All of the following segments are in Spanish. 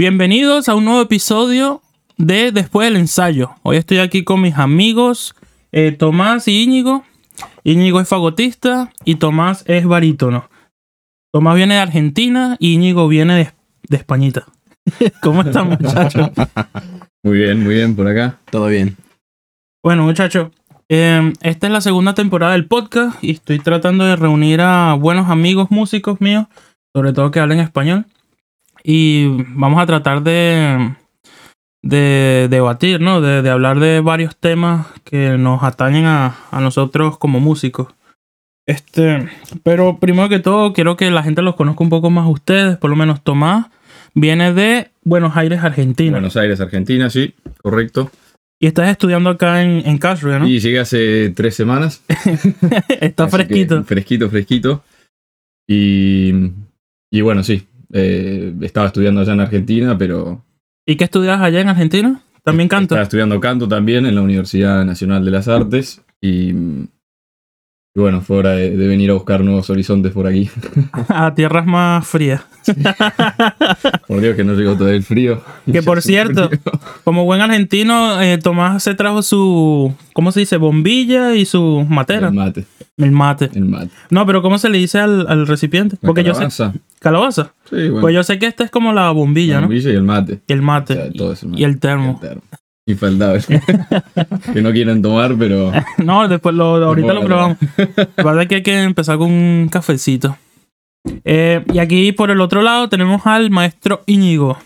Bienvenidos a un nuevo episodio de Después del ensayo. Hoy estoy aquí con mis amigos eh, Tomás y Íñigo. Íñigo es fagotista y Tomás es barítono. Tomás viene de Argentina y Íñigo viene de, de Españita. ¿Cómo están, muchachos? Muy bien, muy bien por acá. Todo bien. Bueno, muchachos, eh, esta es la segunda temporada del podcast y estoy tratando de reunir a buenos amigos músicos míos, sobre todo que hablen español. Y vamos a tratar de, de debatir, ¿no? De, de hablar de varios temas que nos atañen a, a nosotros como músicos. Este, pero primero que todo, quiero que la gente los conozca un poco más a ustedes, por lo menos Tomás viene de Buenos Aires, Argentina. Buenos Aires, Argentina, sí, correcto. Y estás estudiando acá en, en Castro, ¿no? Y llegué hace tres semanas. Está así fresquito. Fresquito, fresquito. Y, y bueno, sí, eh, estaba estudiando allá en Argentina, pero... ¿Y qué estudias allá en Argentina? También canto. Estaba estudiando canto también en la Universidad Nacional de las Artes. Y, y bueno, fue hora de, de venir a buscar nuevos horizontes por aquí. A tierras más frías. por Dios que no llegó todo el frío. Que por cierto, frío. como buen argentino, eh, Tomás se trajo su, ¿cómo se dice? Bombilla y su matera. El mate, El mate. el mate. No, pero ¿cómo se le dice al, al recipiente? La Porque yo sé... calabaza. Sí, bueno. Pues yo sé que esta es como la bombilla, la ¿no? bombilla y el mate. Y el O mate. sea, todo es el mate. y el termo. El termo. Infaltable. que no quieren tomar, pero. No, después lo, ahorita lo probamos. Que pasa es que hay que empezar con un cafecito. Eh, y aquí por el otro lado tenemos al maestro Íñigo.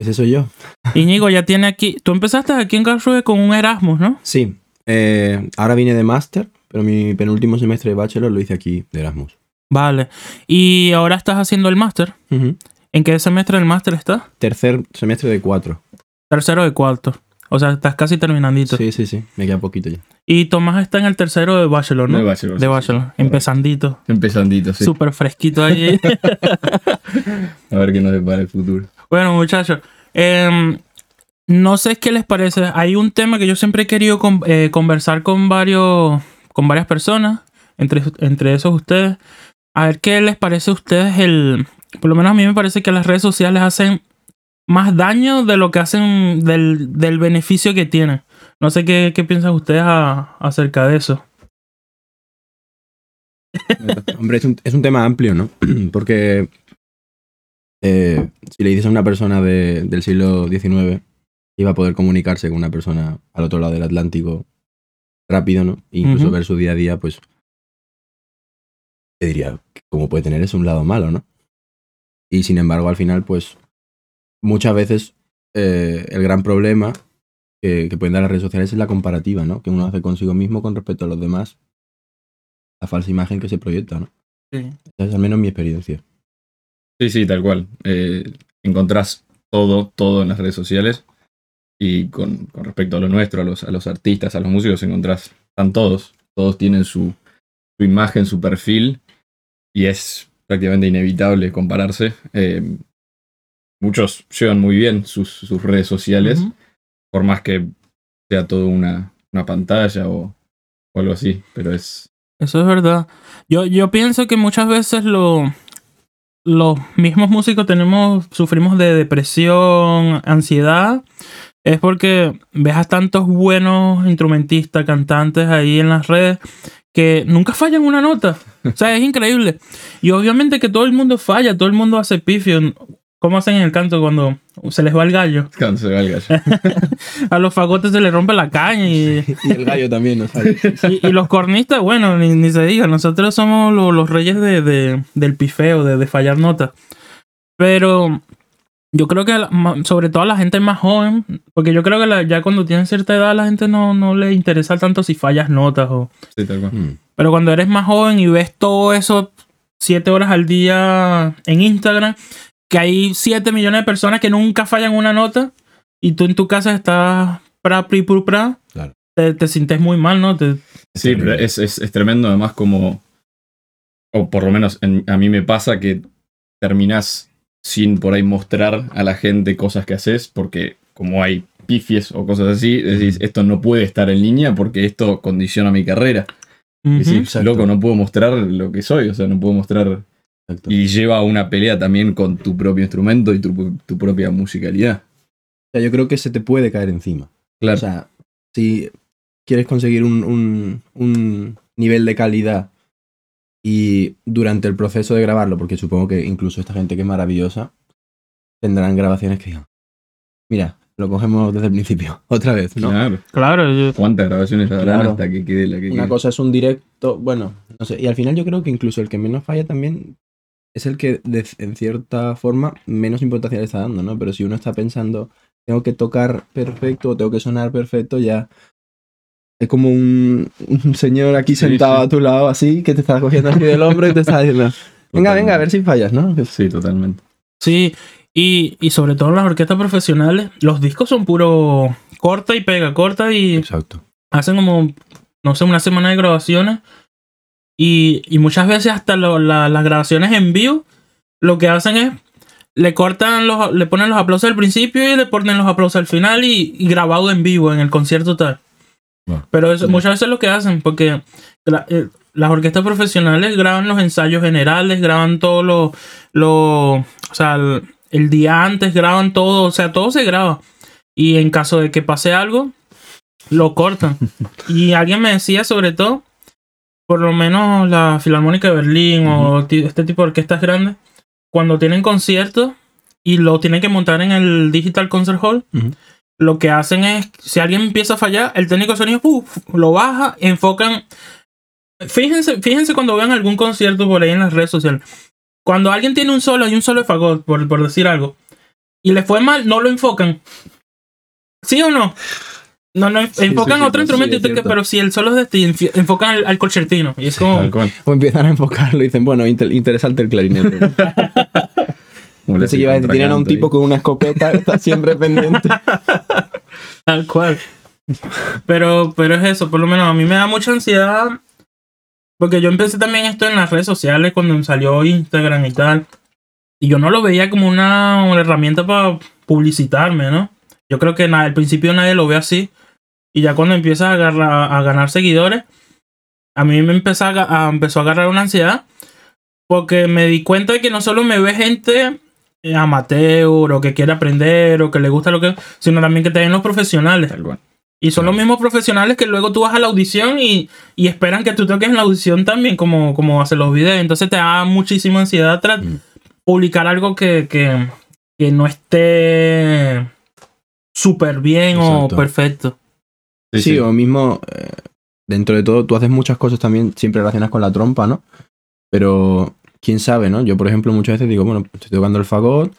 Ese soy yo. Íñigo ya tiene aquí. Tú empezaste aquí en Karlsruhe con un Erasmus, ¿no? Sí. eh, ahora vine de máster, pero mi penúltimo semestre de bachelor lo hice aquí, de Erasmus. Vale. Y ahora estás haciendo el máster. ¿En qué semestre del máster estás? Tercer semestre de cuatro. Tercero de cuarto. O sea, estás casi terminandito. Sí, sí, sí. Me queda poquito ya. Y Tomás está en el tercero de bachelor, ¿no? De bachelor, De sí, bachelor. sí. Empezandito. Empezandito, sí. Súper fresquito ahí. A ver qué nos depara el futuro. Bueno, muchachos, em, no sé qué les parece. Hay un tema que yo siempre he querido con- eh, conversar con varios, con varias personas, entre, entre esos ustedes. A ver qué les parece a ustedes el. Por lo menos a mí me parece que las redes sociales hacen más daño de lo que hacen del, del beneficio que tienen. No sé qué, qué piensan ustedes a- acerca de eso. Hombre, es un, es un tema amplio, ¿no? Porque eh, si le dices a una persona de- del siglo XIX iba a poder comunicarse con una persona al otro lado del Atlántico rápido, ¿no? E incluso ver su día a día, pues te diría, ¿cómo puede tener eso un lado malo, no? Y sin embargo, al final, pues muchas veces eh, el gran problema que, que pueden dar las redes sociales es la comparativa, ¿no? Que uno hace consigo mismo con respecto a los demás. La falsa imagen que se proyecta, ¿no? Sí. Esa es al menos mi experiencia. Sí, sí, tal cual. Eh, encontrás todo, todo en las redes sociales. Y con, con respecto a lo nuestro, a los, a los artistas, a los músicos, encontrás, están todos. Todos tienen su, su imagen, su perfil. Y es prácticamente inevitable compararse. Eh, muchos llevan muy bien sus, sus redes sociales. Por más que sea todo una, una pantalla o, o algo así, pero es... Eso es verdad. Yo, yo pienso que muchas veces lo, los mismos músicos tenemos, sufrimos de depresión, ansiedad. Es porque ves a tantos buenos instrumentistas, cantantes ahí en las redes que nunca fallan una nota. O sea, es increíble. Y obviamente que todo el mundo falla, todo el mundo hace pifio. ¿Cómo hacen en el canto cuando se les va el gallo? Cuando se va el gallo. A los fagotes se les rompe la caña y, Y el gallo también, ¿no? ¿Sabes? y, y los cornistas, bueno, ni, ni se diga, nosotros somos lo- los reyes de, de- del pifeo, de, de fallar notas. Pero yo creo que sobre todo a la gente más joven, porque yo creo que la- ya cuando tienen cierta edad a la gente no, no le interesa tanto si fallas notas o... Sí, tal cual. Mm. Pero cuando eres más joven y ves todo eso siete horas al día en Instagram, que hay 7 millones de personas que nunca fallan una nota y tú en tu casa estás pra, pri, pru, pra, Claro. te, te sientes muy mal, ¿no? Te, Sí, pero es, es, es tremendo además como... O por lo menos en- a mí me pasa que terminás sin por ahí mostrar a la gente cosas que haces porque como hay pifies o cosas así, decís, esto no puede estar en línea porque esto condiciona mi carrera. Decís, exacto. loco, no puedo mostrar lo que soy, o sea, no puedo mostrar Exacto. Y lleva a una pelea también con tu propio instrumento y tu, tu propia musicalidad. O sea, yo creo que se te puede caer encima. Claro. O sea, si quieres conseguir un, un- un nivel de calidad y durante el proceso de grabarlo, porque supongo que incluso esta gente que es maravillosa tendrán grabaciones que digan, mira, lo cogemos desde el principio, otra vez, ¿no? Claro. Claro, yo- ¿Cuántas grabaciones habrán Claro. hasta que quede la que Una quede? cosa es un directo, bueno, no sé, y al final yo creo que incluso el que menos falla también es el que de- en cierta forma menos importancia le está dando, ¿no? Pero si uno está pensando, tengo que tocar perfecto o tengo que sonar perfecto, ya es como un, un señor aquí Sí, sentado sí. a tu lado así, que te está cogiendo así del hombro y te está diciendo, venga, venga, a ver si fallas, ¿no? Sí, totalmente. Sí, y, y sobre todo en las orquestas profesionales, los discos son puro corta y pega, corta y Exacto. hacen como, no sé, una semana de grabaciones. Y, y muchas veces hasta lo- la- las grabaciones en vivo, lo que hacen es, le cortan los, le ponen los aplausos al principio y le ponen los aplausos al final y, y grabado en vivo en el concierto tal. Pero eso, muchas veces lo que hacen, porque la- eh, las orquestas profesionales graban los ensayos generales, graban todo lo, lo o sea, el, el día antes graban todo, o sea, todo se graba. Y en caso de que pase algo, lo cortan. y alguien me decía sobre todo, por lo menos la Filarmónica de Berlín o este tipo de orquestas grandes, cuando tienen conciertos y lo tienen que montar en el Digital Concert Hall. Lo que hacen es, si alguien empieza a fallar, el técnico de sonido lo baja, enfocan. Fíjense, fíjense cuando vean algún concierto por ahí en las redes sociales. Cuando alguien tiene un solo y un solo de fagot, por, por decir algo, y le fue mal, no lo enfocan. ¿Sí o no? No, no, sí, enfocan sí, otro sí, instrumento, y que- pero si el solo es de este, enfi- enfocan al, al concertino. Y es como. O empiezan a enfocarlo y dicen, bueno, inter- interesante el clarinete. Como le Pensé que iba a decir, tienen a un tipo ahí. con una escopeta está siempre pendiente. Tal cual. Pero, pero es eso, por lo menos a mí me da mucha ansiedad. Porque yo empecé también esto en las redes sociales cuando salió Instagram y tal. Y yo no lo veía como una, herramienta para publicitarme, ¿no? Yo creo que al principio nadie lo ve así. Y ya cuando empiezas a, ganar seguidores, a mí me empezó a, a- empezó a agarrar una ansiedad. Porque me di cuenta de que no solo me ve gente amateur o que quiere aprender o que le gusta lo que... Sino también que te ven los profesionales. Tal cual. Y son los mismos profesionales que luego tú vas a la audición y, y esperan que tú toques en la audición también, como, como hacen los videos. Entonces te da muchísima ansiedad tras Mm. publicar algo que, que, que no esté súper bien Exacto. o perfecto. Sí, Sí, sí. o mismo, eh, dentro de todo, tú haces muchas cosas también siempre relacionadas con la trompa, ¿no? Pero quién sabe, ¿no? Yo, por ejemplo, muchas veces digo, bueno, estoy tocando el fagot,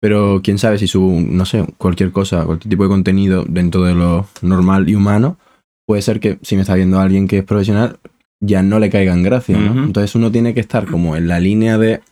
pero quién sabe si subo, no sé, cualquier cosa, cualquier tipo de contenido dentro de lo normal y humano, puede ser que si me está viendo alguien que es profesional, ya no le caiga en gracia, ¿no? Entonces uno tiene que estar como en la línea de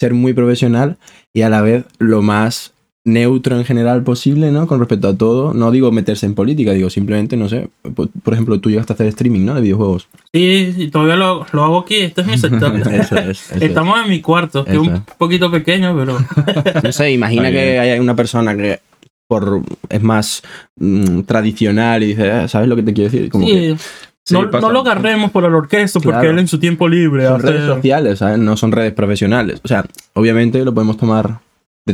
ser muy profesional y a la vez lo más neutro en general posible, ¿no? Con respecto a todo. No digo meterse en política, digo simplemente, no sé, por, por ejemplo, tú llegaste a hacer streaming, ¿no? De videojuegos. Sí, y todavía lo, lo hago aquí. Este es mi sector. Eso es. eso es. Estamos en mi cuarto, que es un poquito pequeño, pero No sé, imagina que bien. hay una persona que por, es más mm, tradicional y dice, "Ah, ¿sabes lo que te quiero decir? Como que sí, no, no lo agarremos por el orquesta porque Claro. él en su tiempo libre son hace- redes sociales, ¿sabes? No son redes profesionales. O sea, obviamente lo podemos tomar,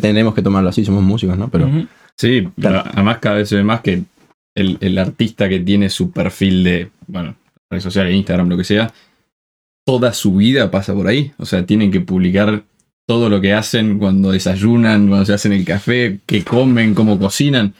tenemos que tomarlo así, somos músicos, ¿no? Pero. Sí, Claro. pero además cada vez se ve más que el, el artista que tiene su perfil de, bueno, redes sociales, Instagram, lo que sea, toda su vida pasa por ahí. O sea, tienen que publicar todo lo que hacen cuando desayunan, cuando se hacen el café, qué comen, cómo cocinan.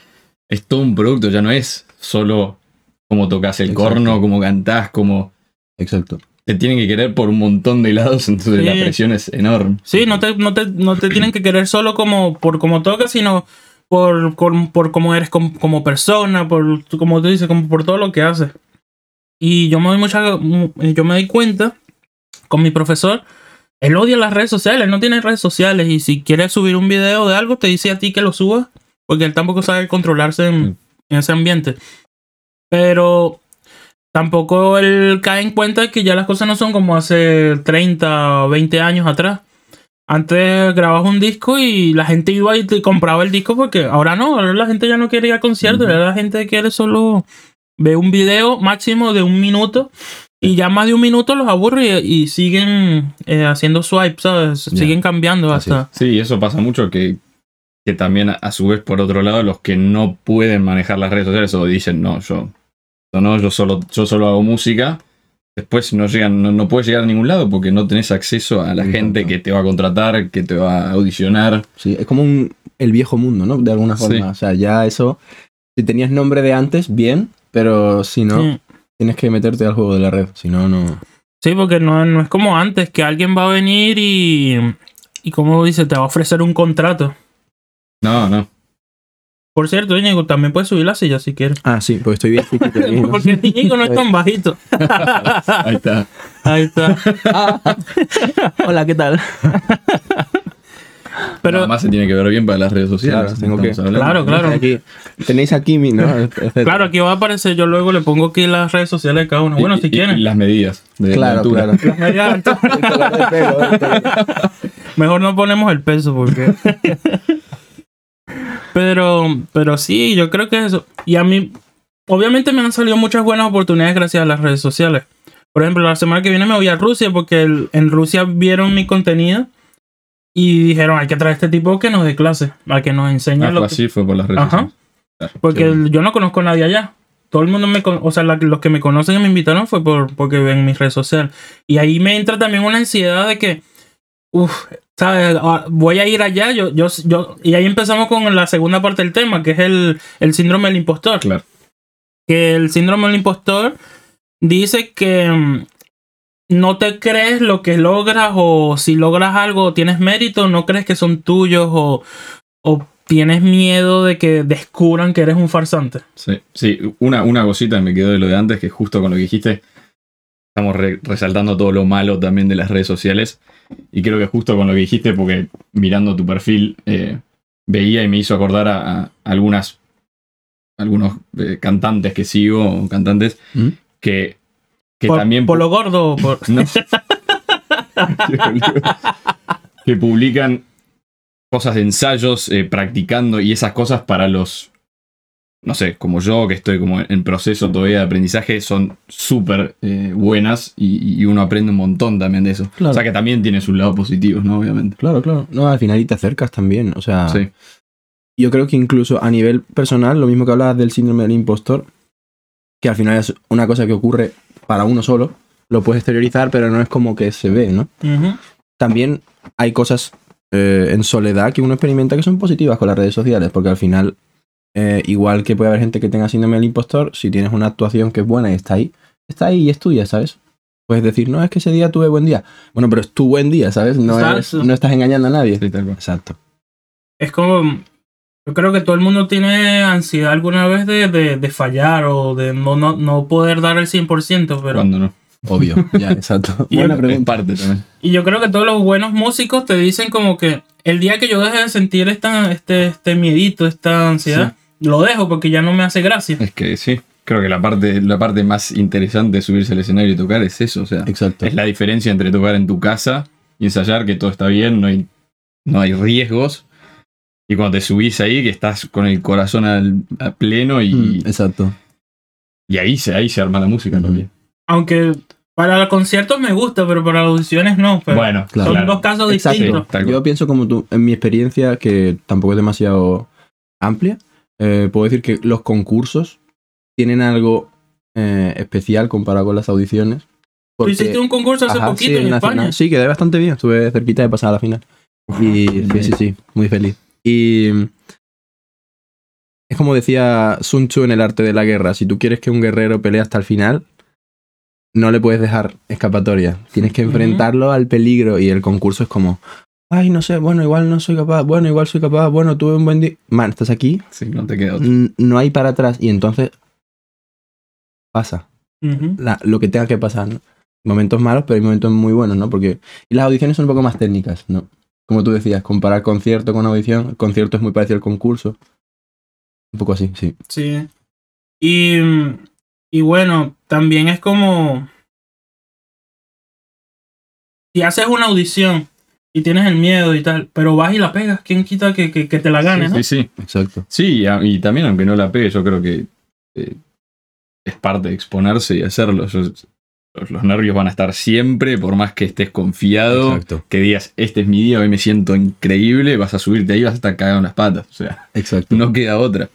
Es todo un producto, ya no es solo cómo tocas el Exacto. corno, cómo cantás, cómo... exacto. Te tienen que querer por un montón de lados, entonces Sí. la presión es enorme. Sí, no te, no te, no te tienen que querer solo como por como tocas, sino por, por, por cómo eres como, como persona, por como tú dices, como por todo lo que haces. Y yo me doy mucha, mu- yo me doy cuenta con mi profesor, él odia las redes sociales, él no tiene redes sociales y si quiere subir un video de algo te dice a ti que lo subas, porque él tampoco sabe controlarse en, Mm. en ese ambiente. Pero tampoco él cae en cuenta que ya las cosas no son como hace 30 o 20 años atrás. Antes grababas un disco y la gente iba y te compraba el disco porque ahora no, ahora la gente ya no quiere ir a conciertos, ahora la gente quiere solo ver un video máximo de un minuto Y ya más de un minuto los aburre y, y siguen eh, haciendo swipe, ¿sabes? Siguen cambiando hasta... Sí, eso pasa mucho que, que también a su vez por otro lado los que no pueden manejar las redes sociales o dicen no, yo no, yo solo, yo solo hago música, después no llegan, no, no puedes llegar a ningún lado porque no tenés acceso a la Exacto. gente que te va a contratar, que te va a audicionar. Sí, es como un, el viejo mundo, ¿no? De alguna Sí. forma. O sea, ya eso. Si tenías nombre de antes, bien, pero si no, Sí. tienes que meterte al juego de la red. Si no, no. Sí, porque no, no es como antes, que alguien va a venir y, y como dice, te va a ofrecer un contrato. No, no. Por cierto, Íñigo, también puedes subir la silla si quieres. Ah, sí, pues estoy bien. chiquito. Porque Íñigo no es tan bajito. Ahí está. Ahí está. Ah. Hola, ¿qué tal? Pero Además se tiene que ver bien para las redes sociales. Claro, tengo que-. Claro, claro. Aquí, tenéis aquí mi, ¿no? Etcétera. claro, aquí va a aparecer, yo luego le pongo aquí las redes sociales de cada uno. Bueno, Y- si y- quieren. y las medidas de la Claro, altura. claro. Las medidas pelo. Mejor no ponemos el peso porque. Pero, pero sí, yo creo que eso. Y a mí, obviamente me han salido muchas buenas oportunidades gracias a las redes sociales. Por ejemplo, la semana que viene me voy a Rusia porque el- en Rusia vieron mi contenido y dijeron hay que traer a este tipo que nos dé clase, a que nos enseñe Ah, lo fue que- fue por las redes Ajá. sociales. Claro, Porque bueno. yo no conozco a nadie allá. Todo el mundo me con- o sea, la- los que me conocen y me invitaron fue por, porque ven mis redes sociales. Y ahí me entra también una ansiedad de que, uff, ¿sabes? Ah, Voy a ir allá, yo, yo, yo, y ahí empezamos con la segunda parte del tema, que es el, el síndrome del impostor. Claro. Que el síndrome del impostor dice que mm, no te crees lo que logras o si logras algo tienes mérito, no crees que son tuyos o, o tienes miedo de que descubran que eres un farsante. Sí, sí. Una, una cosita me quedó de lo de antes, que justo con lo que dijiste, estamos re- resaltando todo lo malo también de las redes sociales. Y creo que justo con lo que dijiste, porque mirando tu perfil, eh, veía y me hizo acordar a, a algunas algunos eh, cantantes que sigo, cantantes, ¿Mm? que, que por, también... por lo gordo por... No. que publican cosas de ensayos, eh, practicando y esas cosas para los, no sé, como yo, que estoy como en proceso todavía de aprendizaje, son súper eh, buenas y, y uno aprende un montón también de eso. Claro. O sea que también tiene sus lados positivos, ¿no? Obviamente. Claro, claro. No, al final y te acercas también. O sea, Sí, yo creo que incluso a nivel personal, lo mismo que hablabas del síndrome del impostor, que al final es una cosa que ocurre para uno solo, lo puedes exteriorizar, pero no es como que se ve, ¿no? También hay cosas eh, en soledad que uno experimenta que son positivas con las redes sociales, porque al final, eh, igual que puede haber gente que tenga síndrome del impostor, si tienes una actuación que es buena y está ahí, está ahí y es tuya, ¿sabes? Puedes decir, no, es que ese día tuve buen día. Bueno, pero es tu buen día, ¿sabes? No, es- Exacto. no estás engañando a nadie. sí. Exacto. Es como... Yo creo que todo el mundo tiene ansiedad alguna vez de, de, de fallar o de no, no, no poder dar el 100%, pero... Cuando no. Obvio, ya, exacto. Y Buena pregunta. parte también. Y yo creo que todos los buenos músicos te dicen como que el día que yo deje de sentir esta, este, este miedito, esta ansiedad, lo dejo porque ya no me hace gracia. Es que sí. Creo que la parte, la parte más interesante de subirse al escenario y tocar es eso. O sea, Exacto. Es la diferencia entre tocar en tu casa y ensayar, que todo está bien, no hay, no hay riesgos. Y cuando te subís ahí, que estás con el corazón al, a pleno y, Mm, exacto. y ahí, se, ahí se arma la música Ujú. también. Aunque para los conciertos me gusta, pero para las audiciones no. pero Bueno, claro. son dos casos Exacto. distintos. Yo pienso como tú, en mi experiencia, que tampoco es demasiado amplia, eh, puedo decir que los concursos tienen algo eh, especial comparado con las audiciones. Tú porque- hiciste un concurso hace Ajá, poquito sí, en España. nacional. Sí, quedé bastante bien. Estuve cerquita de pasar a la final. Y sí, sí, sí, muy feliz. Y es como decía Sun Tzu en el arte de la guerra, si tú quieres que un guerrero pelee hasta el final, no le puedes dejar escapatoria. Tienes que enfrentarlo al peligro y el concurso es como, ay, no sé, bueno, igual no soy capaz, bueno, igual soy capaz, bueno, tuve un buen día. Man, estás aquí, Sí, no te queda otro. no hay para atrás y entonces pasa la- lo que tenga que pasar, ¿no? Momentos malos, pero hay momentos muy buenos, ¿no? Porque y las audiciones son un poco más técnicas, ¿no? Como tú decías, comparar concierto con audición, el concierto es muy parecido al concurso. Un poco así, sí. Sí. Y, y bueno, también es como. Si haces una audición y tienes el miedo y tal, pero vas y la pegas, ¿quién quita que, que, que te la ganes, no? Sí, sí. Exacto. Sí, y, a- y también aunque no la pegue, yo creo que eh, es parte de exponerse y hacerlo. Yo los, los nervios van a estar siempre, por más que estés confiado, Exacto. que digas, este es mi día, hoy me siento increíble, vas a subirte ahí y vas a estar cagado en las patas. O sea, Exacto. no queda otra.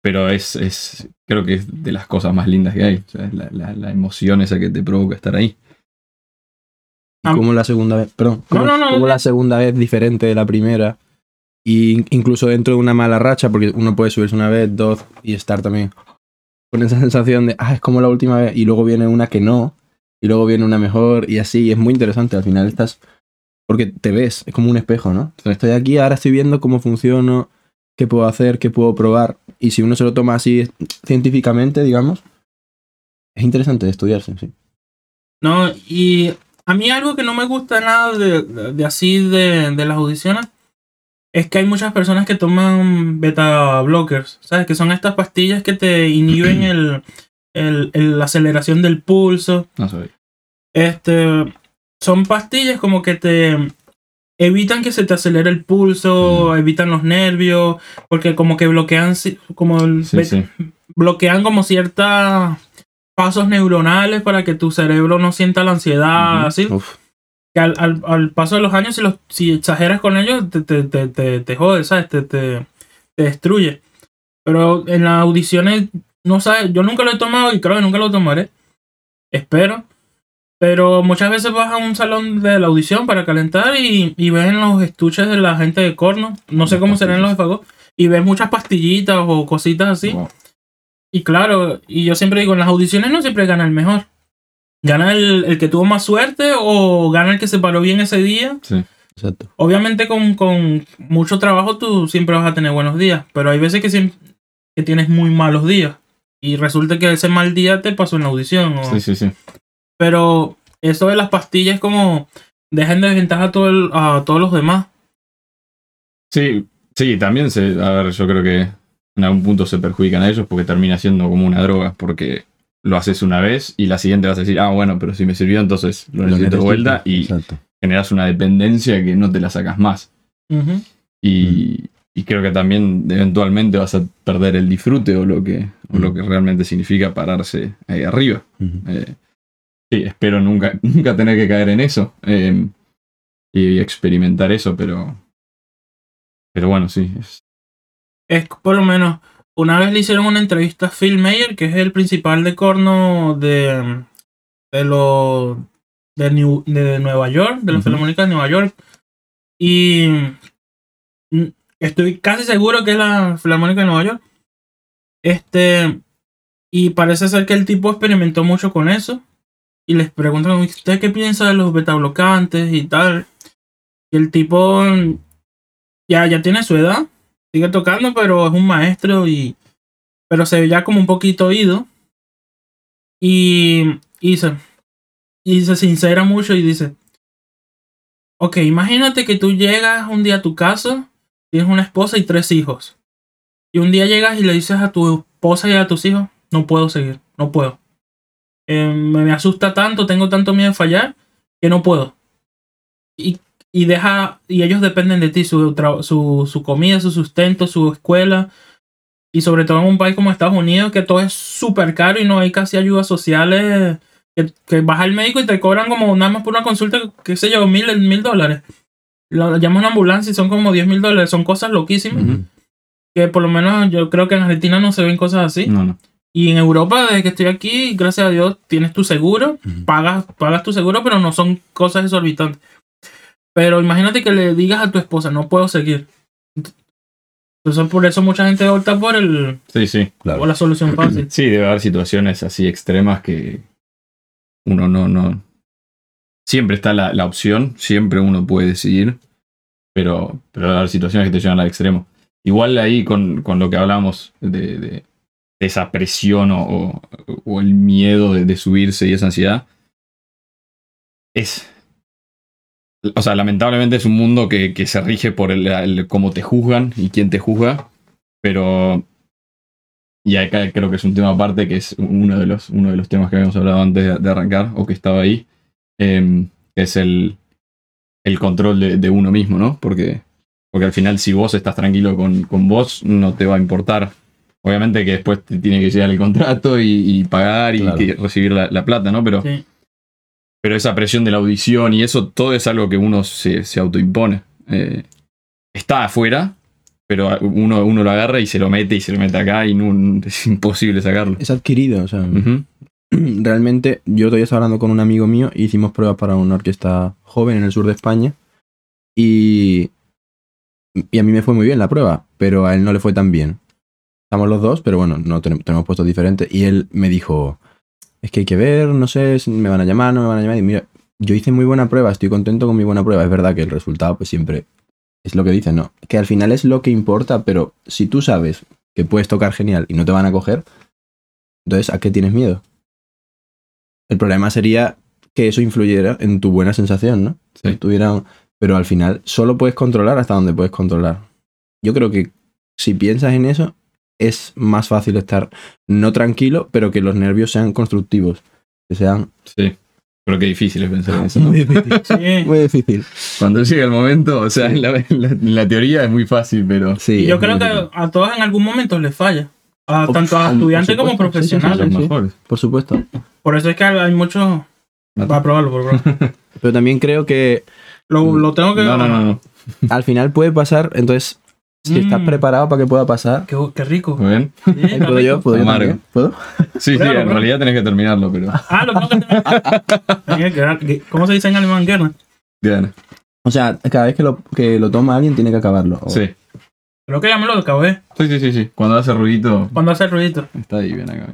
Pero es, es creo que es de las cosas más lindas que hay. O sea, es la, la- la emoción esa que te provoca estar ahí. Y como la segunda vez, perdón, como, no, no, como no. la segunda vez diferente de la primera. Y incluso dentro de una mala racha, porque uno puede subirse una vez, dos y estar también con esa sensación de, ah, es como la última vez, y luego viene una que no, y luego viene una mejor, y así, y es muy interesante. Al final estás, porque te ves, es como un espejo, ¿no? Estoy aquí, ahora estoy viendo cómo funciono, qué puedo hacer, qué puedo probar, y si uno se lo toma así científicamente, digamos, es interesante de estudiarse, sí. No, y a mí algo que no me gusta nada de, de- de así de, de las audiciones es que hay muchas personas que toman beta blockers, ¿sabes? Que son estas pastillas que te inhiben el, el- el- la aceleración del pulso. No sé. Este, son pastillas como que te evitan que se te acelere el pulso, evitan los nervios, porque como que bloquean, como el Sí, bloquean como ciertos pasos neuronales para que tu cerebro no sienta la ansiedad, así. Uf, Que al, al- al paso de los años, si, los, si exageras con ellos, te, te, te, te, te jode, ¿sabes? Te, te, te destruye. Pero en las audiciones, no sabes, yo nunca lo he tomado y creo que nunca lo tomaré. Espero. Pero muchas veces vas a un salón de la audición para calentar y, y ves en los estuches de la gente de corno, no sé cómo serán los de fagot, y ves muchas pastillitas o cositas así. Wow. Y claro, y yo siempre digo, en las audiciones no siempre gana el mejor. Gana el, el que tuvo más suerte o gana el que se paró bien ese día. Sí. exacto. Obviamente con, con mucho trabajo tú siempre vas a tener buenos días, pero hay veces que, siem- que tienes muy malos días. Y resulta que ese mal día te pasó en la audición. o- Sí, sí, sí. Pero eso de las pastillas como dejen de desventaja a, todo el- a todos los demás. Sí, sí, también se, a ver, yo creo que en algún punto se perjudican a ellos porque termina siendo como una droga, porque lo haces una vez y la siguiente vas a decir, ah, bueno, pero si me sirvió, entonces lo necesito de vuelta y Exacto. generas una dependencia que no te la sacas más. Y, y creo que también eventualmente vas a perder el disfrute o lo que, o lo Mm. que realmente significa pararse ahí arriba. Eh, sí, espero nunca, nunca tener que caer en eso eh, y experimentar eso, pero, pero bueno, sí, es- es por lo menos una vez le hicieron una entrevista a Phil Mayer, que es el principal de corno de, de lo de, New- de Nueva York, de la. Filarmónica de Nueva York. Y mm, estoy casi seguro que es la Filarmónica de Nueva York. Este, y parece ser que el tipo experimentó mucho con eso. Y les preguntan, ¿usted qué piensa de los betablocantes y tal? Y el tipo mm, ya, ya tiene su edad sigue tocando, pero es un maestro y. Pero se ve ya como un poquito oído. Y. Y se, y se sincera mucho y dice. Ok, imagínate que tú llegas un día a tu casa, tienes una esposa y tres hijos. Y un día llegas y le dices a tu esposa y a tus hijos, no puedo seguir, no puedo. Eh, me, me asusta tanto, tengo tanto miedo de fallar, que no puedo. Y y deja y ellos dependen de ti su, su, su comida su sustento su escuela y sobre todo en un país como Estados Unidos que todo es súper caro y no hay casi ayudas sociales que, que vas al médico y te cobran como nada más por una consulta qué sé yo mil mil dólares lo llaman una ambulancia y son como diez mil dólares son cosas loquísimas que por lo menos yo creo que en Argentina no se ven cosas así no, no. y en Europa desde que estoy aquí gracias a Dios tienes tu seguro pagas, pagas tu seguro, pero no son cosas exorbitantes. Pero imagínate que le digas a tu esposa, no puedo seguir. Entonces por eso mucha gente opta por el Sí, sí. Claro. por la solución fácil. Sí, debe haber situaciones así extremas que uno no, no. Siempre está la, la opción, siempre uno puede decidir, pero, pero debe haber situaciones que te llevan al extremo. Igual ahí con, con lo que hablamos de, de- esa presión o, o- o el miedo de, de subirse y esa ansiedad, es. O sea, lamentablemente es un mundo que, que se rige por el, el cómo te juzgan y quién te juzga, pero y acá creo que es un tema aparte que es uno de los, uno de los temas que habíamos hablado antes de, de arrancar o que estaba ahí, em, que es el, el control de, de uno mismo, ¿no? Porque, porque al final si vos estás tranquilo con, con vos, no te va a importar. Obviamente que después te tiene que llegar el contrato y, y pagar y Claro. que recibir la, la plata, ¿no? Pero, Sí. Pero esa presión de la audición y eso, todo es algo que uno se, se autoimpone. Eh, está afuera, pero uno, uno lo agarra y se lo mete y se lo mete acá y no, es imposible sacarlo. Es adquirido, o sea. Ujú. Realmente, yo todavía estaba hablando con un amigo mío y hicimos pruebas para una orquesta joven en el sur de España. Y, y a mí me fue muy bien la prueba, pero a él no le fue tan bien. Estamos los dos, pero bueno, no tenemos, tenemos puestos diferentes. Y él me dijo, es que hay que ver, no sé, si me van a llamar, no me van a llamar. Y mira, yo hice muy buena prueba, estoy contento con mi buena prueba. Es verdad que el resultado pues siempre es lo que dicen, ¿no? Que al final es lo que importa, pero si tú sabes que puedes tocar genial y no te van a coger, entonces ¿a qué tienes miedo? El problema sería que eso influyera en tu buena sensación, ¿no? Sí. Tuviera- Pero al final solo puedes controlar hasta donde puedes controlar. Yo creo que si piensas en eso, es más fácil estar no tranquilo, pero que los nervios sean constructivos. Que sean Sí. Pero qué difícil es pensar en eso. ¿no? muy difícil. Sí. Muy difícil. Cuando llega el momento, o sea, en la, en la- en la teoría es muy fácil, pero Sí, Yo creo que a todos en algún momento les falla. A, tanto a estudiantes como supuesto, sí, sí, sí, son profesionales. los sí. mejores. Por supuesto. Por eso es que hay muchos. Va a probarlo, por probarlo. Pero también creo que Lo, lo tengo que. No, no, no, no. al final puede pasar, entonces, si estás Mm. preparado para que pueda pasar. Qué, qué rico. Muy bien. Ahí ¿Puedo yo? ¿Puedo yo también? ¿Puedo? Sí, sí, en realidad tenés que terminarlo, pero. Ah, lo ¿Cómo se dice en alemán, Gerna? Bien. O sea, cada vez que lo, que lo toma alguien tiene que acabarlo. O- Sí. Creo que ya me lo acabé. Sí, sí, sí, sí. Cuando hace ruidito, Cuando hace ruidito. está ahí bien acá.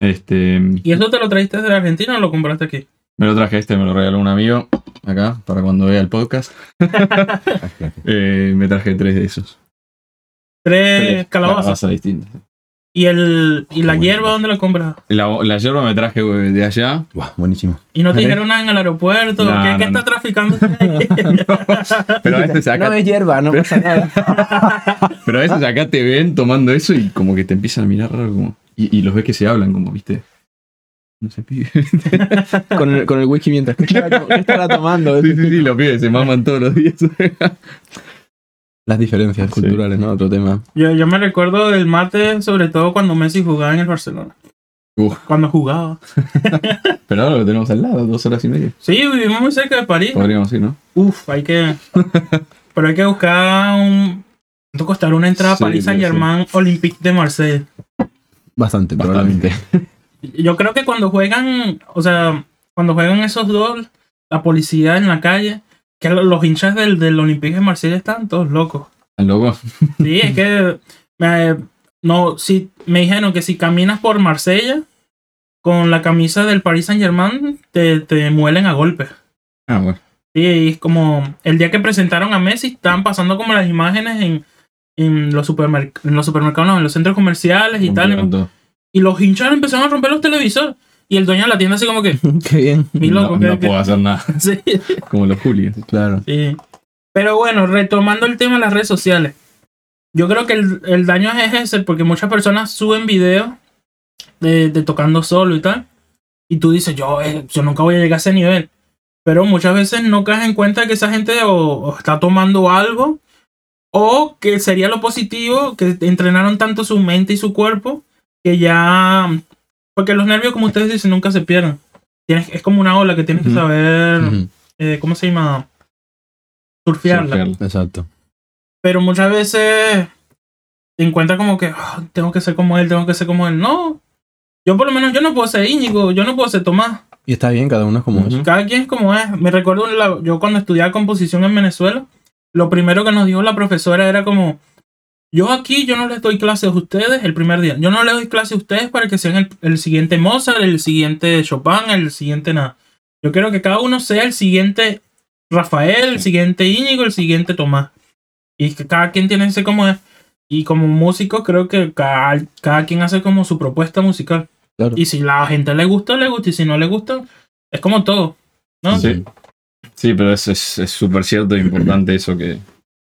Este. ¿Y eso te lo trajiste desde Argentina o lo compraste aquí? Me lo traje este, me lo regaló un amigo acá para cuando vea el podcast. Eh, me traje tres de esos. Tres calabazas. Calabazas distintas. ¿Y, el, ¿Y la hierba dónde la compras? La, la yerba me traje de allá. Buah, buenísimo. ¿Y no te ¿Eh? dijeron nada en el aeropuerto? No, ¿Qué, no, qué no. está traficando? Pero a veces acá, No es hierba, no pasa nada. pero a veces acá te ven tomando eso y como que te empiezan a mirar raro como. Y, y los ves que se hablan, como, viste. No sé, pibe. con, el, con el whisky mientras. ¿Qué estará, qué estará tomando? Sí, sí, sí, los pibes se maman todos los días. Las diferencias Sí. culturales, ¿no? Otro tema. yo, yo me recuerdo del mate, sobre todo cuando Messi jugaba en el Barcelona. Uf. Cuando jugaba. Pero ahora lo tenemos al lado, dos horas y media. Sí, vivimos muy cerca de París. Podríamos ir, ¿no? Uf, hay que. Pero hay que buscar un. ¿Cuánto costará una entrada Sí, a París sí, Saint Germain Olympique de? Bastante, Bastante. probablemente. Yo creo que cuando juegan, o sea, cuando juegan esos dos, la policía en la calle, que lo- los hinchas del, del Olympique de Marsella están todos locos. ¿Están locos? Sí, es que me, no, si, me dijeron que si caminas por Marsella con la camisa del Paris Saint Germain, te, te muelen a golpes. Ah, bueno. Sí, y es como el día que presentaron a Messi, estaban pasando como las imágenes en, en, los, supermerc en los supermercados, no, en los centros comerciales y tal. Y los hinchas empezaron a romper los televisores. Y el dueño de la tienda así como que, Qué bien. mi loco, no puedo hacer nada. sí, Como los Julios. Claro. sí. Pero bueno, retomando el tema de las redes sociales. Yo creo que el, el daño es ese porque muchas personas suben videos de, de tocando solo y tal. Y tú dices, yo, eh, yo nunca voy a llegar a ese nivel. Pero muchas veces no caes en cuenta que esa gente o, o está tomando algo o que sería lo positivo, que entrenaron tanto su mente y su cuerpo que ya... Porque los nervios, como ustedes dicen, nunca se pierden. Tienes, es como una ola que tienes que saber, eh, ¿cómo se llama? Surfearla. Surfearla. Exacto. Pero muchas veces te encuentras como que "Ah, tengo que ser como él, tengo que ser como él. No. Yo por lo menos yo no puedo ser Íñigo, yo no puedo ser Tomás. Y está bien, cada uno es como es. Cada quien es como es. Me recuerdo yo cuando estudiaba composición en Venezuela, lo primero que nos dijo la profesora era como, yo aquí yo no les doy clases a ustedes el primer día. Yo no les doy clases a ustedes para que sean el, el siguiente Mozart, el siguiente Chopin, el siguiente nada. Yo quiero que cada uno sea el siguiente Rafael, el siguiente Íñigo, el siguiente Tomás. Y que cada quien tiene ese como es. Y como músico creo que cada, cada quien hace como su propuesta musical. Claro. Y si la gente le gusta, le gusta. Y si no le gusta, es como todo. ¿no? Sí. Sí, pero es es- es súper cierto e importante eso que.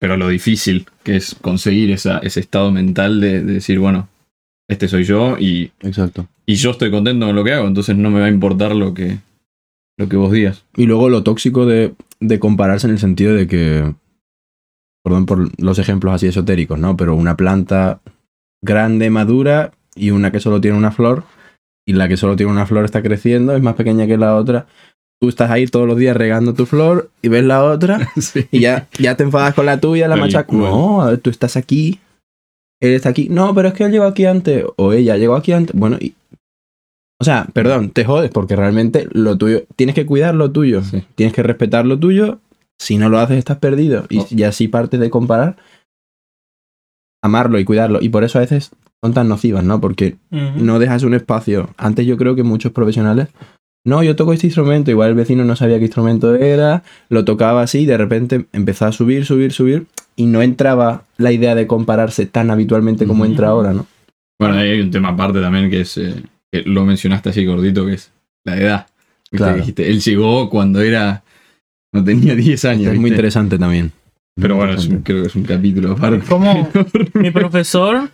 Pero lo difícil que es conseguir esa, ese estado mental de, de decir, bueno, este soy yo y, Exacto. y yo estoy contento con lo que hago, entonces no me va a importar lo que, lo que vos digas. Y luego lo tóxico de, de compararse en el sentido de que, perdón por los ejemplos así esotéricos, ¿no? Pero una planta grande, madura, y una que solo tiene una flor, y la que solo tiene una flor está creciendo, es más pequeña que la otra, tú estás ahí todos los días regando tu flor y ves la otra Sí. y ya, ya te enfadas con la tuya, la machaca. No, a ver, tú estás aquí, él está aquí. No, pero es que él llegó aquí antes o ella llegó aquí antes. Bueno, y... O sea, perdón, te jodes porque realmente lo tuyo, tienes que cuidar lo tuyo, Sí. tienes que respetar lo tuyo. Si no lo haces, estás perdido. Y, Oh. y así partes de comparar, amarlo y cuidarlo. Y por eso a veces son tan nocivas, ¿no? Porque no dejas un espacio. Antes yo creo que muchos profesionales, no, yo toco este instrumento, igual el vecino no sabía qué instrumento era, lo tocaba así y de repente empezaba a subir, subir, subir y no entraba la idea de compararse tan habitualmente como entra ahora, ¿no? Bueno, ahí hay un tema aparte también que es, eh, que lo mencionaste así gordito, que es la edad. Claro. dijiste, él llegó cuando era, no tenía 10 años. Es muy interesante también. Pero Muy bueno, es un- creo que es un capítulo aparte. Como mi profesor,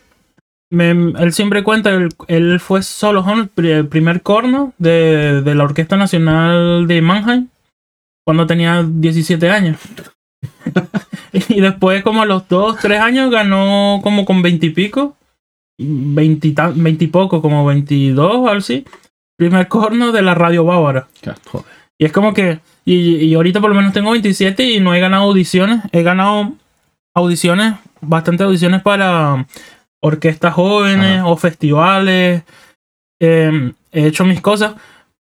me- él siempre cuenta, él, él fue solo el pri- el primer corno de, de la Orquesta Nacional de Mannheim cuando tenía 17 años. y después, como a los 2, 3 años, ganó como con 20 y pico, 20 y, ta- 20 y poco, como 22 o algo así. Primer corno de la radio bávara. Y es como que, y, y ahorita por lo menos tengo 27 y no he ganado audiciones. He ganado audiciones, bastante audiciones para orquestas jóvenes Ajá. o festivales. Eh, he hecho mis cosas,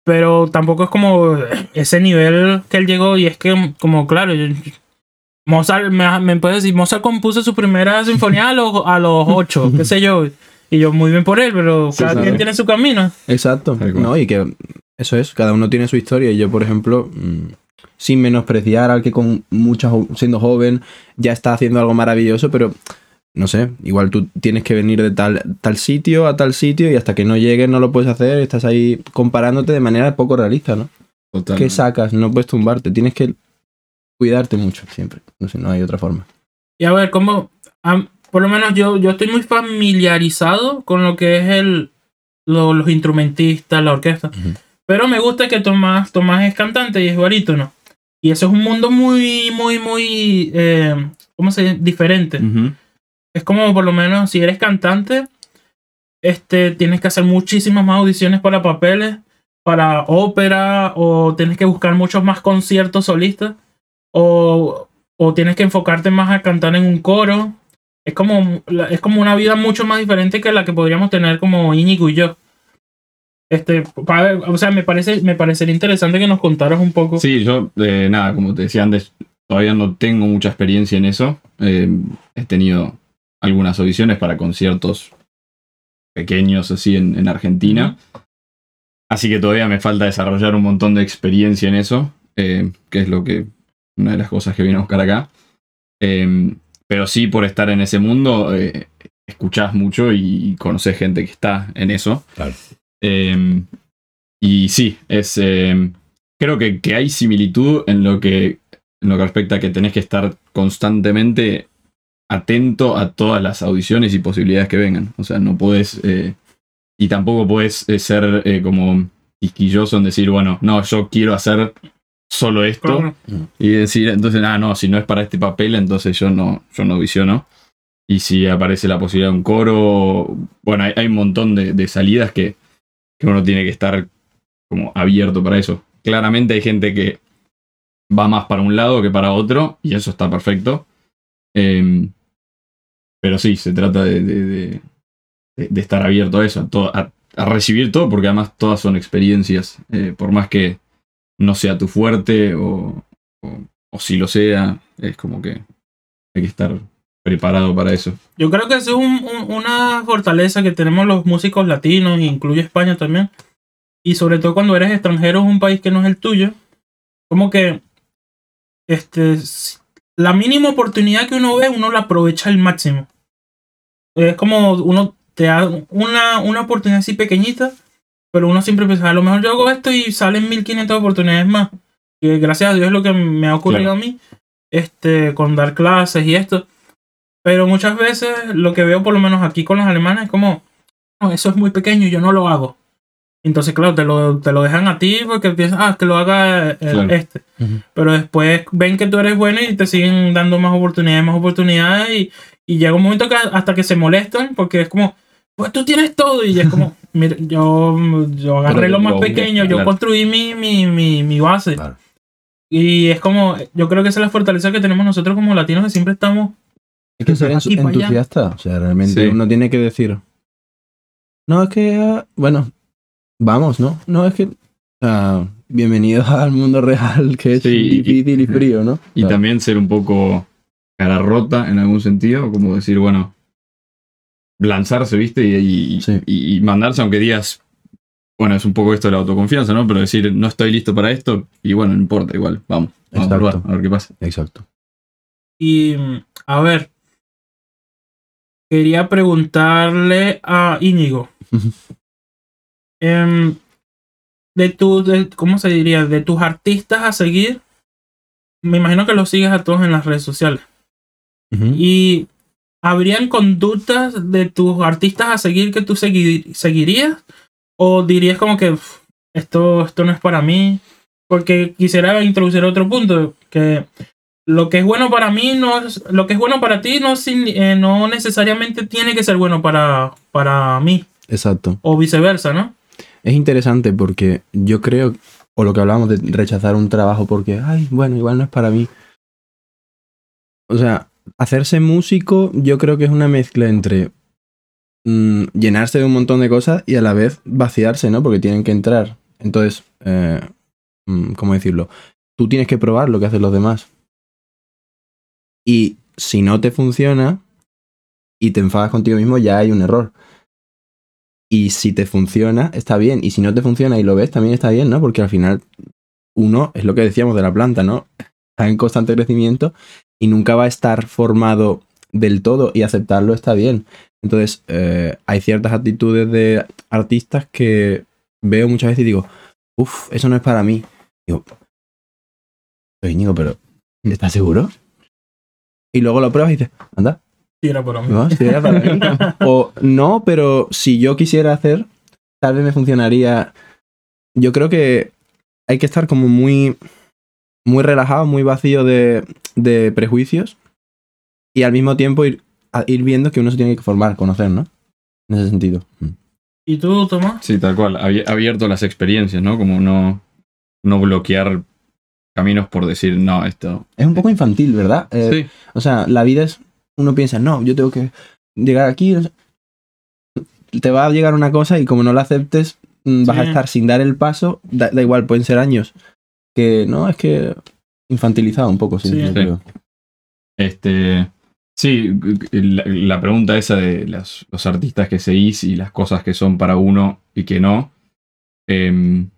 pero tampoco es como ese nivel que él llegó. Y es que, como claro, yo- Mozart, me, me puede decir, Mozart compuso su primera sinfonía a los, a los 8, qué sé yo. Y yo, muy bien por él, pero Sí, cada quien tiene su camino. Exacto. No, y que eso es, cada uno tiene su historia y yo, por ejemplo, mm, sin menospreciar al que con mucha jo- siendo joven ya está haciendo algo maravilloso, pero no sé, igual tú tienes que venir de tal, tal sitio a tal sitio y hasta que no llegues no lo puedes hacer, estás ahí comparándote de manera poco realista, ¿no? Total. ¿Qué sacas? No puedes tumbarte, tienes que cuidarte mucho siempre, no sé, no hay otra forma. Y a ver, como, am- por lo menos yo, yo estoy muy familiarizado con lo que es el, lo- los instrumentistas, la orquesta. Pero me gusta que Tomás, Tomás es cantante y es barítono. Y eso es un mundo muy, muy, muy, eh, ¿cómo se dice? Diferente. Ujú. Es como por lo menos si eres cantante, este, tienes que hacer muchísimas más audiciones para papeles, para ópera, o tienes que buscar muchos más conciertos solistas, o, o tienes que enfocarte más a cantar en un coro. Es como, es como una vida mucho más diferente que la que podríamos tener como Íñigo y yo. Este, o sea, me parece, me parecería interesante que nos contaras un poco. Sí, yo, eh, nada, como te decía antes, todavía no tengo mucha experiencia en eso. Eh, he tenido algunas audiciones para conciertos pequeños así en, en Argentina. Así que todavía me falta desarrollar un montón de experiencia en eso, eh, que es lo que, una de las cosas que vine a buscar acá. Eh, pero sí, por estar en ese mundo, eh, escuchás mucho y, conocés gente que está en eso. Claro. Eh, y sí, es. eh, creo que, que hay similitud en lo que. En lo que respecta a que tenés que estar constantemente atento a todas las audiciones y posibilidades que vengan. O sea, no puedes. eh, y tampoco puedes eh, ser eh, como quisquilloso en decir, bueno, no, yo quiero hacer solo esto. Claro. Y decir, entonces, ah, no, si no es para este papel, entonces yo no, yo no visiono. Y si aparece la posibilidad de un coro, bueno, hay, hay un montón de, de salidas que, que uno tiene que estar como abierto para eso. Claramente hay gente que va más para un lado que para otro, y eso está perfecto. Em, pero sí, se trata de, de- de- estar abierto a eso, a, todo- a- recibir todo, porque además todas son experiencias, eh, por más que no sea tu fuerte o, o, si lo sea, es como que hay que estar preparado para eso. Yo creo que eso es un- un- una fortaleza que tenemos los músicos latinos, e incluye España también. Y sobre todo cuando eres extranjero en un país que no es el tuyo. Como que este, la mínima oportunidad que uno ve, uno la aprovecha al máximo. Es como uno te da una, una oportunidad así pequeñita, pero uno siempre piensa, a lo mejor yo hago esto y salen 1500 oportunidades más. Que gracias a Dios es lo que me ha ocurrido a mí, este, con dar clases y esto. Pero muchas veces lo que veo, por lo menos aquí con los alemanes, es como, no, eso es muy pequeño, yo no lo hago. Entonces, claro, te lo, te lo dejan a ti porque piensan, ah, que lo haga el- Claro. este. Pero después ven que tú eres bueno y te siguen dando más oportunidades, más oportunidades. Y, y llega un momento que hasta que se molestan porque es como, pues tú tienes todo. Y es como, mira, yo, yo agarré Pero lo más pequeño, yo claro. construí mi, mi, mi, mi base. Claro. Y es como, yo creo que esa es la fortaleza que tenemos nosotros como latinos, que siempre estamos Hay que ser entusiasta. O sea, realmente Sí. uno tiene que decir. No, es que. ah, bueno, vamos, ¿no? No, es que. o sea, bienvenidos al mundo real, que es Sí, y- difícil y frío, ¿no? Y Claro. también ser un poco cara rota en algún sentido, como decir, bueno, lanzarse, ¿viste? Y, y- Sí. y- y mandarse, aunque digas, bueno, es un poco esto de la autoconfianza, ¿no? Pero decir, no estoy listo para esto, y bueno, no importa, igual, vamos, vamos a Exacto. probar, a ver qué pasa. Exacto. Y a ver, quería preguntarle a Íñigo. em, de tu, de, ¿cómo se diría? De tus artistas a seguir. Me imagino que los sigues a todos en las redes sociales. Y ¿habrían conductas de tus artistas a seguir que tú segui- seguirías? ¿O dirías como que "Uf, esto, esto no es para mí? Porque quisiera introducir otro punto, que lo que es bueno para mí no es, lo que es bueno para ti no, eh, no necesariamente tiene que ser bueno para, para mí, Exacto. o viceversa, ¿no? Es interesante porque yo creo, o lo que hablábamos de rechazar un trabajo porque, ay, bueno, igual no es para mí. O sea, hacerse músico yo creo que es una mezcla entre mm, llenarse de un montón de cosas y a la vez vaciarse, ¿no? Porque tienen que entrar. Entonces, eh, mm, ¿cómo decirlo? Tú tienes que probar lo que hacen los demás. Y si no te funciona y te enfadas contigo mismo, ya hay un error. Y si te funciona, está bien. Y si no te funciona y lo ves, también está bien, ¿no? Porque al final, uno, es lo que decíamos de la planta, ¿no? Está en constante crecimiento y nunca va a estar formado del todo y aceptarlo está bien. Entonces, eh, hay ciertas actitudes de artistas que veo muchas veces y digo, uff, eso no es para mí. Digo, oye, Íñigo, pero ¿estás seguro? Y luego lo pruebas y dices, anda, Sí, era por mí. no, era para mí. O no, pero si yo quisiera hacer, tal vez me funcionaría. Yo creo que hay que estar como muy, muy relajado, muy vacío de, de prejuicios y al mismo tiempo ir, ir viendo que uno se tiene que formar, conocer, ¿no? En ese sentido. Mm. ¿Y tú, Tomás? Sí, tal cual, abi- abierto a las experiencias, ¿no? Como no, no bloquear caminos por decir, no, esto... Es un poco infantil, ¿verdad? Eh, sí, O sea, la vida es. Uno piensa, no, yo tengo que llegar aquí. Te va a llegar una cosa y como no la aceptes, mm, vas a estar sin dar el paso. Da, da igual, pueden ser años. Que no, es que infantilizado un poco, sí. Sí. creo. Este, sí, la, la pregunta esa de los, los artistas que seguís y las cosas que son para uno y que no, em,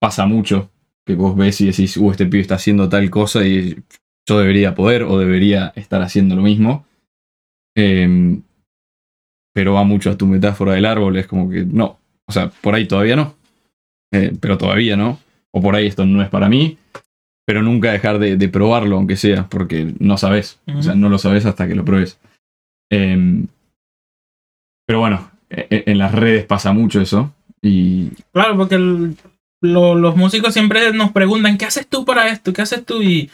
pasa mucho que vos ves y decís, uh, este pibe está haciendo tal cosa y yo debería poder o debería estar haciendo lo mismo. Em, pero va mucho a tu metáfora del árbol, es como que no, o sea, por ahí todavía no, Eh, pero todavía no, o por ahí esto no es para mí, pero nunca dejar de, de probarlo, aunque sea, porque no sabes. O sea, no lo sabes hasta que lo pruebes. Em, pero bueno, e- e- en las redes pasa mucho eso. Y Claro, porque el- lo- los músicos siempre nos preguntan, ¿qué haces tú para esto? ¿Qué haces tú? Y,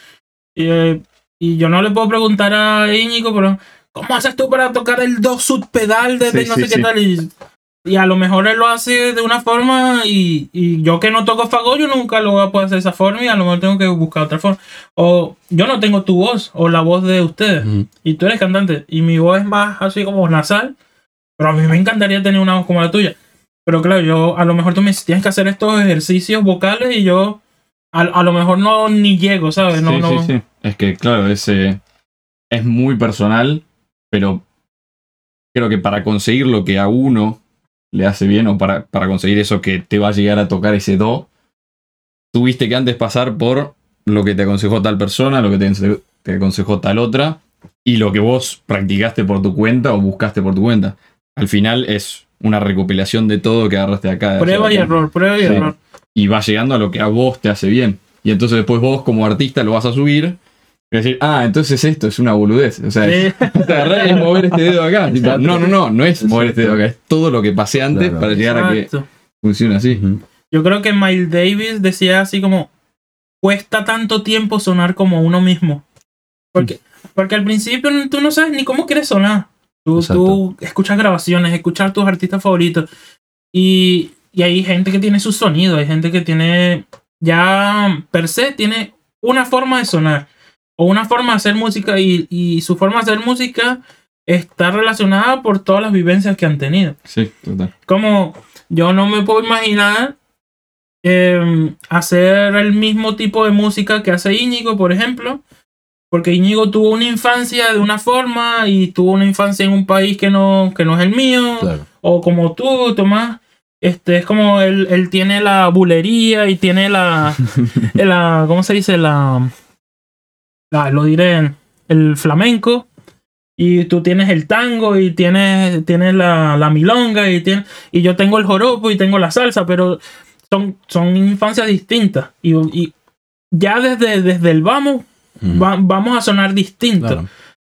y, eh, y yo no le puedo preguntar a Íñigo, pero ¿cómo haces tú para tocar el do sub pedal de, de Sí, no sí, sé qué tal? Y, y a lo mejor él lo hace de una forma y, y yo que no toco fagot, yo nunca lo voy a poder hacer de esa forma y a lo mejor tengo que buscar otra forma. O yo no tengo tu voz o la voz de ustedes y tú eres cantante y mi voz es más así como nasal, pero a mí me encantaría tener una voz como la tuya. Pero claro, yo a lo mejor tú me tienes que hacer estos ejercicios vocales y yo a, a lo mejor no ni llego, ¿sabes? No, sí, no. sí, sí. Es que, claro, es, eh, es muy personal, pero creo que para conseguir lo que a uno le hace bien o para, para conseguir eso que te va a llegar a tocar ese do, tuviste que antes pasar por lo que te aconsejó tal persona, lo que te, aconsejó tal otra y lo que vos practicaste por tu cuenta o buscaste por tu cuenta. Al final es una recopilación de todo que agarraste acá. Prueba y error, prueba y Sí. error. y va llegando a lo que a vos te hace bien. Y entonces después vos como artista lo vas a subir y decir, ah, entonces esto es una boludez. O sea, es, agarrar es mover este dedo acá. No, no, no, no es mover este dedo acá, es todo lo que pasé antes Claro. para llegar a que funcione así. Yo creo que Miles Davis decía así como, cuesta tanto tiempo sonar como uno mismo. Porque, porque al principio tú no sabes ni cómo quieres sonar. Tú, tú escuchas grabaciones, escuchas tus artistas favoritos. Y, y hay gente que tiene su sonido, hay gente que tiene, ya per se, tiene una forma de sonar o una forma de hacer música y, y su forma de hacer música está relacionada por todas las vivencias que han tenido. Sí, total. Como yo no me puedo imaginar eh, hacer el mismo tipo de música que hace Íñigo, por ejemplo, porque Íñigo tuvo una infancia de una forma y tuvo una infancia en un país que no, que no es el mío, Claro. o como tú, Tomás. Este, es como él, él tiene la bulería y tiene la, la ¿cómo se dice? La, ah, lo diré, el flamenco. Y tú tienes el tango y tienes, tienes la, la milonga y, tienes, y yo tengo el joropo y tengo la salsa, pero son, son infancias distintas. Y, y ya desde, desde el vamos, va- vamos a sonar distinto. Claro.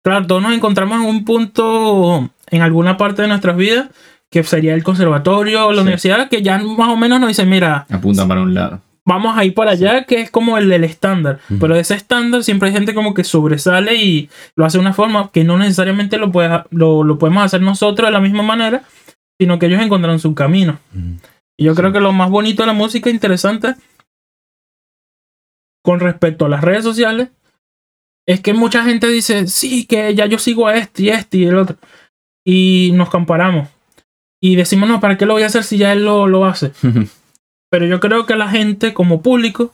Claro, todos nos encontramos en un punto, en alguna parte de nuestras vidas, que sería el conservatorio o la Sí. universidad, que ya más o menos nos dicen, mira, Apuntan para un lado. Vamos a ir para allá, que es como el del estándar. Ujú. Pero ese estándar siempre hay gente como que sobresale y lo hace de una forma que no necesariamente lo, puede- lo, lo podemos hacer nosotros de la misma manera, sino que ellos encontraron su camino. Y yo creo que lo más bonito de la música interesante con respecto a las redes sociales es que mucha gente dice, sí, que ya yo sigo a este y este y el otro. Y nos comparamos. Y decimos, no, ¿para qué lo voy a hacer si ya él lo, lo hace? Pero yo creo que la gente, como público,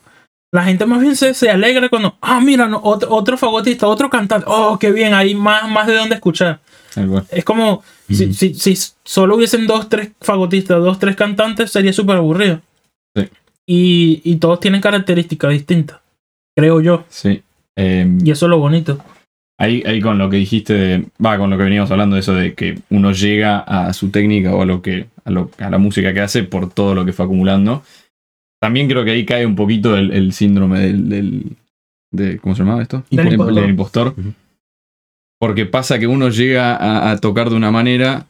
la gente más bien se, se alegra cuando, ah, mira, no, otro, otro fagotista, otro cantante, oh, qué bien, hay más, más de dónde escuchar. Es como, si, si, si solo hubiesen dos, tres fagotistas, dos, tres cantantes, sería súper aburrido. Sí. Y, y todos tienen características distintas, creo yo. Sí. Eh, Y eso es lo bonito. Ahí, ahí con lo que dijiste, de- va, con lo que veníamos hablando de eso de que uno llega a su técnica o a lo que, a, lo- a la música que hace por todo lo que fue acumulando. También creo que ahí cae un poquito el, el síndrome del, del- de, ¿cómo se llamaba esto? Del impostor. del impostor. Porque pasa que uno llega a, a tocar de una manera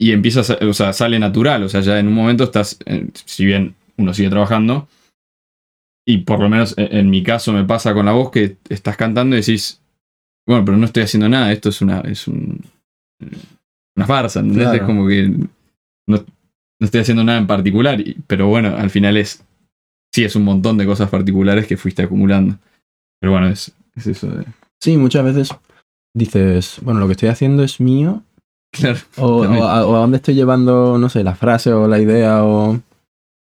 y empieza, a o sea, sale natural. O sea, ya en un momento estás, eh, si bien uno sigue trabajando, y por lo menos en, en mi caso me pasa con la voz que estás cantando y decís, bueno, pero no estoy haciendo nada, esto es una, es un, una farsa, ¿entendés? Claro. Es como que no, no estoy haciendo nada en particular, pero bueno, al final es, sí, es un montón de cosas particulares que fuiste acumulando. Pero bueno, es, es eso de... Sí, muchas veces dices, bueno, lo que estoy haciendo es mío, Claro. o, o a, o a dónde estoy llevando, no sé, la frase o la idea, o,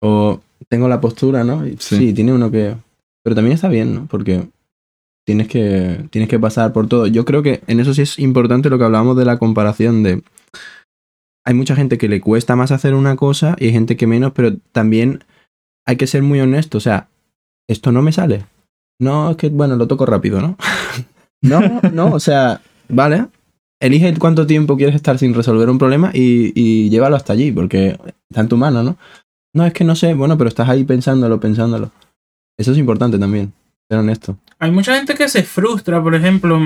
o tengo la postura, ¿no? Y Sí. sí. tiene uno que... Pero también está bien, ¿no? Porque tienes que, tienes que pasar por todo. Yo creo que en eso sí es importante lo que hablábamos de la comparación de... Hay mucha gente que le cuesta más hacer una cosa y hay gente que menos, pero también hay que ser muy honesto. O sea, esto no me sale. No, es que, bueno, lo toco rápido, ¿no? no, no, o sea, vale. Elige cuánto tiempo quieres estar sin resolver un problema y, y llévalo hasta allí, porque está en tu mano, ¿no? No, es que no sé, bueno, pero estás ahí pensándolo, pensándolo. Eso es importante también, honesto. Hay mucha gente que se frustra, por ejemplo,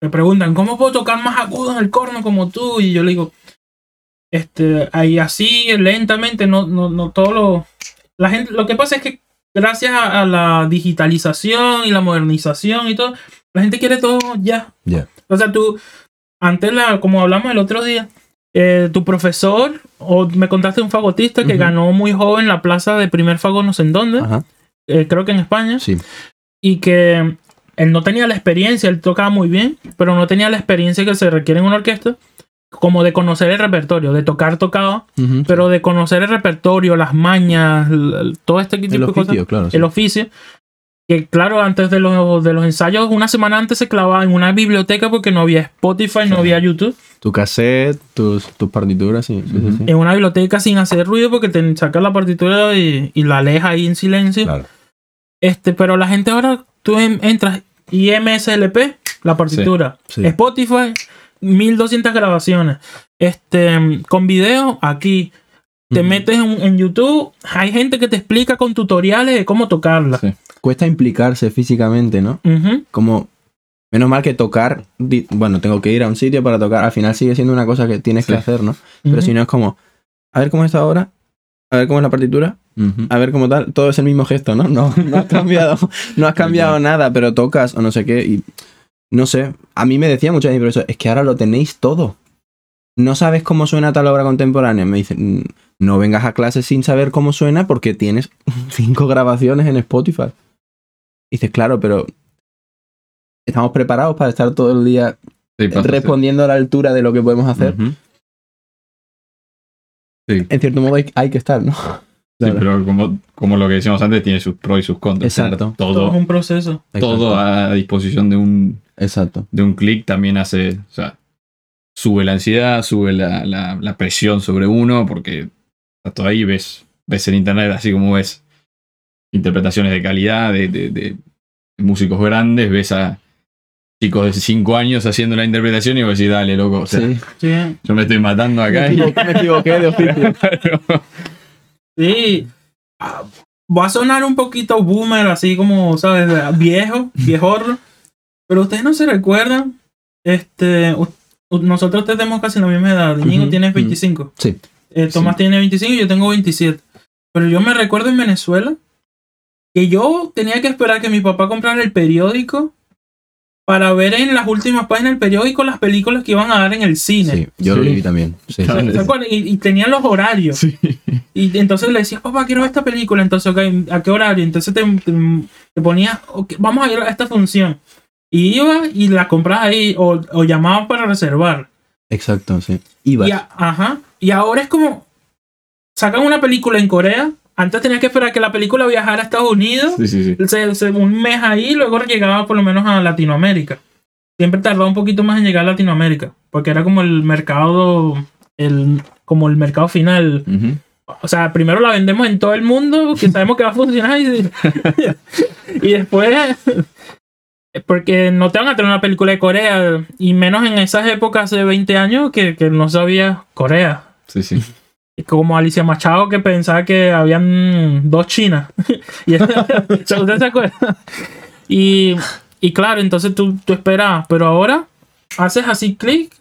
me preguntan, ¿cómo puedo tocar más agudo en el corno como tú? Y yo le digo, este, ahí así, lentamente, no, no, no todo lo... La gente, lo que pasa es que gracias a, a la digitalización y la modernización y todo, la gente quiere todo ya. Ya. O sea, tú, antes, la, como hablamos el otro día, eh, tu profesor, o me contaste un fagotista que Ujú. ganó muy joven la plaza de primer fago no sé en dónde, eh, creo que en España sí. Y que él no tenía la experiencia, él tocaba muy bien, pero no tenía la experiencia que se requiere en una orquesta, como de conocer el repertorio, de tocar tocado, Ujú, pero de conocer el repertorio, las mañas, todo este tipo el de cosas, oficio, claro. sí. el oficio. Que claro, antes de los, de los ensayos, una semana antes se clavaba en una biblioteca porque no había Spotify, no Claro. había YouTube. Tu cassette, tus, tus partituras, sí. sí, sí, Ujú. sí. En una biblioteca sin hacer ruido porque te sacas la partitura y, y la lees ahí en silencio. Claro. Este, pero la gente ahora, tú en- entras y MSLP, la partitura. Sí. Spotify, 1200 grabaciones. Este, con video, aquí. Te metes en, en YouTube, hay gente que te explica con tutoriales de cómo tocarla. Sí. Cuesta implicarse físicamente, ¿no? Como, menos mal que tocar, bueno, tengo que ir a un sitio para tocar, al final sigue siendo una cosa que tienes Sí. que hacer, ¿no? Pero si no es como, a ver cómo está ahora, a ver cómo es la partitura, A ver cómo tal, todo es el mismo gesto, ¿no? No, no has cambiado, no has cambiado nada, pero tocas o no sé qué y no sé, a mí me decía mucho mi profesor, es que ahora lo tenéis todo. no sabes cómo suena tal obra contemporánea. Me dicen, "Mm, no vengas a clase sin saber cómo suena porque tienes cinco grabaciones en Spotify. Y dices, claro, pero estamos preparados para estar todo el día Sí, respondiendo a la altura de lo que podemos hacer. Sí, En cierto modo hay, hay que estar, ¿no? Sí, pero como, como lo que decíamos antes, tiene sus pros y sus contras. Exacto. Tener Todo es un proceso. todo a disposición de un, Exacto. de un clic también hace, o sea, sube la ansiedad, sube la, la- la presión sobre uno, porque todo ahí, ves, ves en internet, así como ves interpretaciones de calidad de, de- de músicos grandes, ves a chicos de 5 años haciendo la interpretación y vos decís, dale, loco, o sea, Sí. Sí. yo me estoy matando Me acá. y- equivoqué, me equivoqué de oficio. Sí. Ah, Va a sonar un poquito boomer, así como, ¿sabes? Viejo, viejorro. Pero ustedes no se recuerdan. Este. Nosotros tenemos casi la misma edad. Íñigo Ujú, tiene ujú. 25. Sí. eh, Tomás Sí. tiene 25 y yo tengo 27. Pero yo me recuerdo en Venezuela que yo tenía que esperar que mi papá comprara el periódico para ver en las últimas páginas del periódico las películas que iban a dar en el cine. Sí, yo lo viví también. Sí. Y, y tenían los horarios. Sí. Y entonces le decías, papá, quiero ver esta película. Entonces, ok, ¿a qué horario? Entonces te, te, te ponías, "Ok, vamos a ir a esta función. Y iba y la comprabas ahí o, o llamabas para reservar. Exacto, sí. Ibas. Y, a- ajá, y ahora es como, sacan una película en Corea. Antes tenías que esperar que la película viajara a Estados Unidos. Sí, sí, sí. se- se- un mes ahí luego llegaba por lo menos a Latinoamérica. Siempre tardaba un poquito más en llegar a Latinoamérica. Porque era como el mercado, el, como el mercado final. O sea, primero la vendemos en todo el mundo, que sabemos que va a funcionar, y, y después, porque no te van a tener una película de Corea, y menos en esas épocas de 20 años que, que no sabía Corea. Sí, sí. Como Alicia Machado que pensaba que habían dos Chinas. y ¿Usted se acuerda? Y, y claro, entonces tú, tú esperabas, pero ahora haces así clic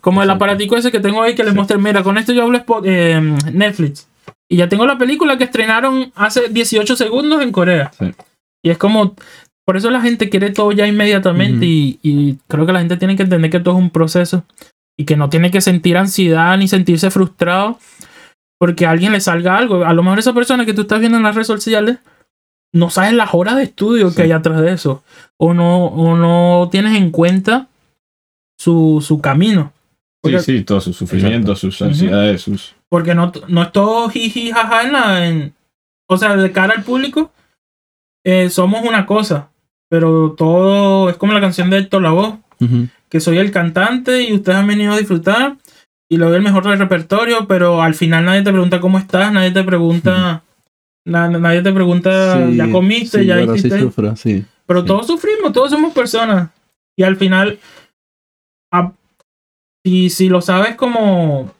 como el aparatico ese que tengo ahí que le Sí. mostré. Mira, con esto yo hablo eh, Netflix. Y ya tengo la película que estrenaron hace 18 segundos en Corea. Sí. Y es como. Por eso la gente quiere todo ya inmediatamente. Y creo que la gente tiene que entender que todo es un proceso. Y que no tiene que sentir ansiedad ni sentirse frustrado. Porque a alguien le salga algo. A lo mejor esa persona que tú estás viendo en las redes sociales. No sabes las horas de estudio Sí. que hay atrás de eso. O no, o no tienes en cuenta su, su camino. Sí, Porque- sí, todos sus sufrimientos, sus ansiedades, sus. Porque no, no es todo jiji jaja en la. en- o sea, de cara al público, eh, somos una cosa. Pero todo es como la canción de Héctor Lavoe, Ujú. que soy el cantante y ustedes han venido a disfrutar y lo doy el mejor del repertorio, pero al final nadie te pregunta cómo estás, nadie te pregunta. na- nadie te pregunta, Sí, ya comiste, sí, ya sí hiciste. sufro. Pero todos sufrimos, todos somos personas. Y al final, a- si, si lo sabes como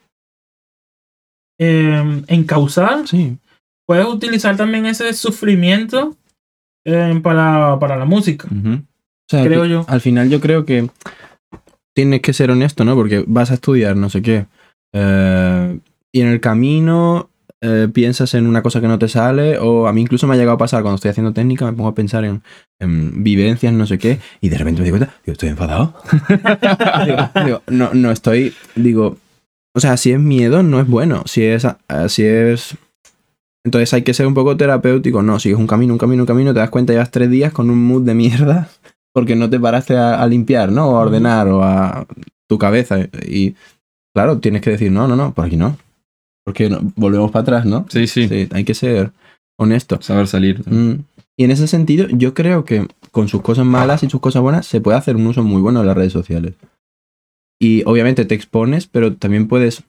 eh, encauzar, Sí. puedes utilizar también ese sufrimiento eh, para, para la música. Ujú. O sea, Creo yo. Al final yo creo que tienes que ser honesto, ¿no? Porque vas a estudiar, no sé qué. eh, y en el camino eh, piensas en una cosa que no te sale. O a mí incluso me ha llegado a pasar cuando estoy haciendo técnica, me pongo a pensar en, en vivencias, no sé qué. Y de repente me doy cuenta, digo, estoy enfadado. digo, no, no estoy, digo, o sea, si es miedo, no es bueno. Si es, eh, si es entonces hay que ser un poco terapéutico. No, sigues un camino, un camino, un camino, te das cuenta, llevas tres días con un mood de mierda porque no te paraste a, a limpiar, ¿no? O a ordenar o a tu cabeza. Y claro, tienes que decir, no, no, no, por aquí no. Porque no- volvemos para atrás, ¿no? Sí, sí. Sí, hay que ser honesto. Saber salir. Mm. Y en ese sentido, yo creo que con sus cosas malas y sus cosas buenas se puede hacer un uso muy bueno de las redes sociales. Y obviamente te expones, pero también puedes,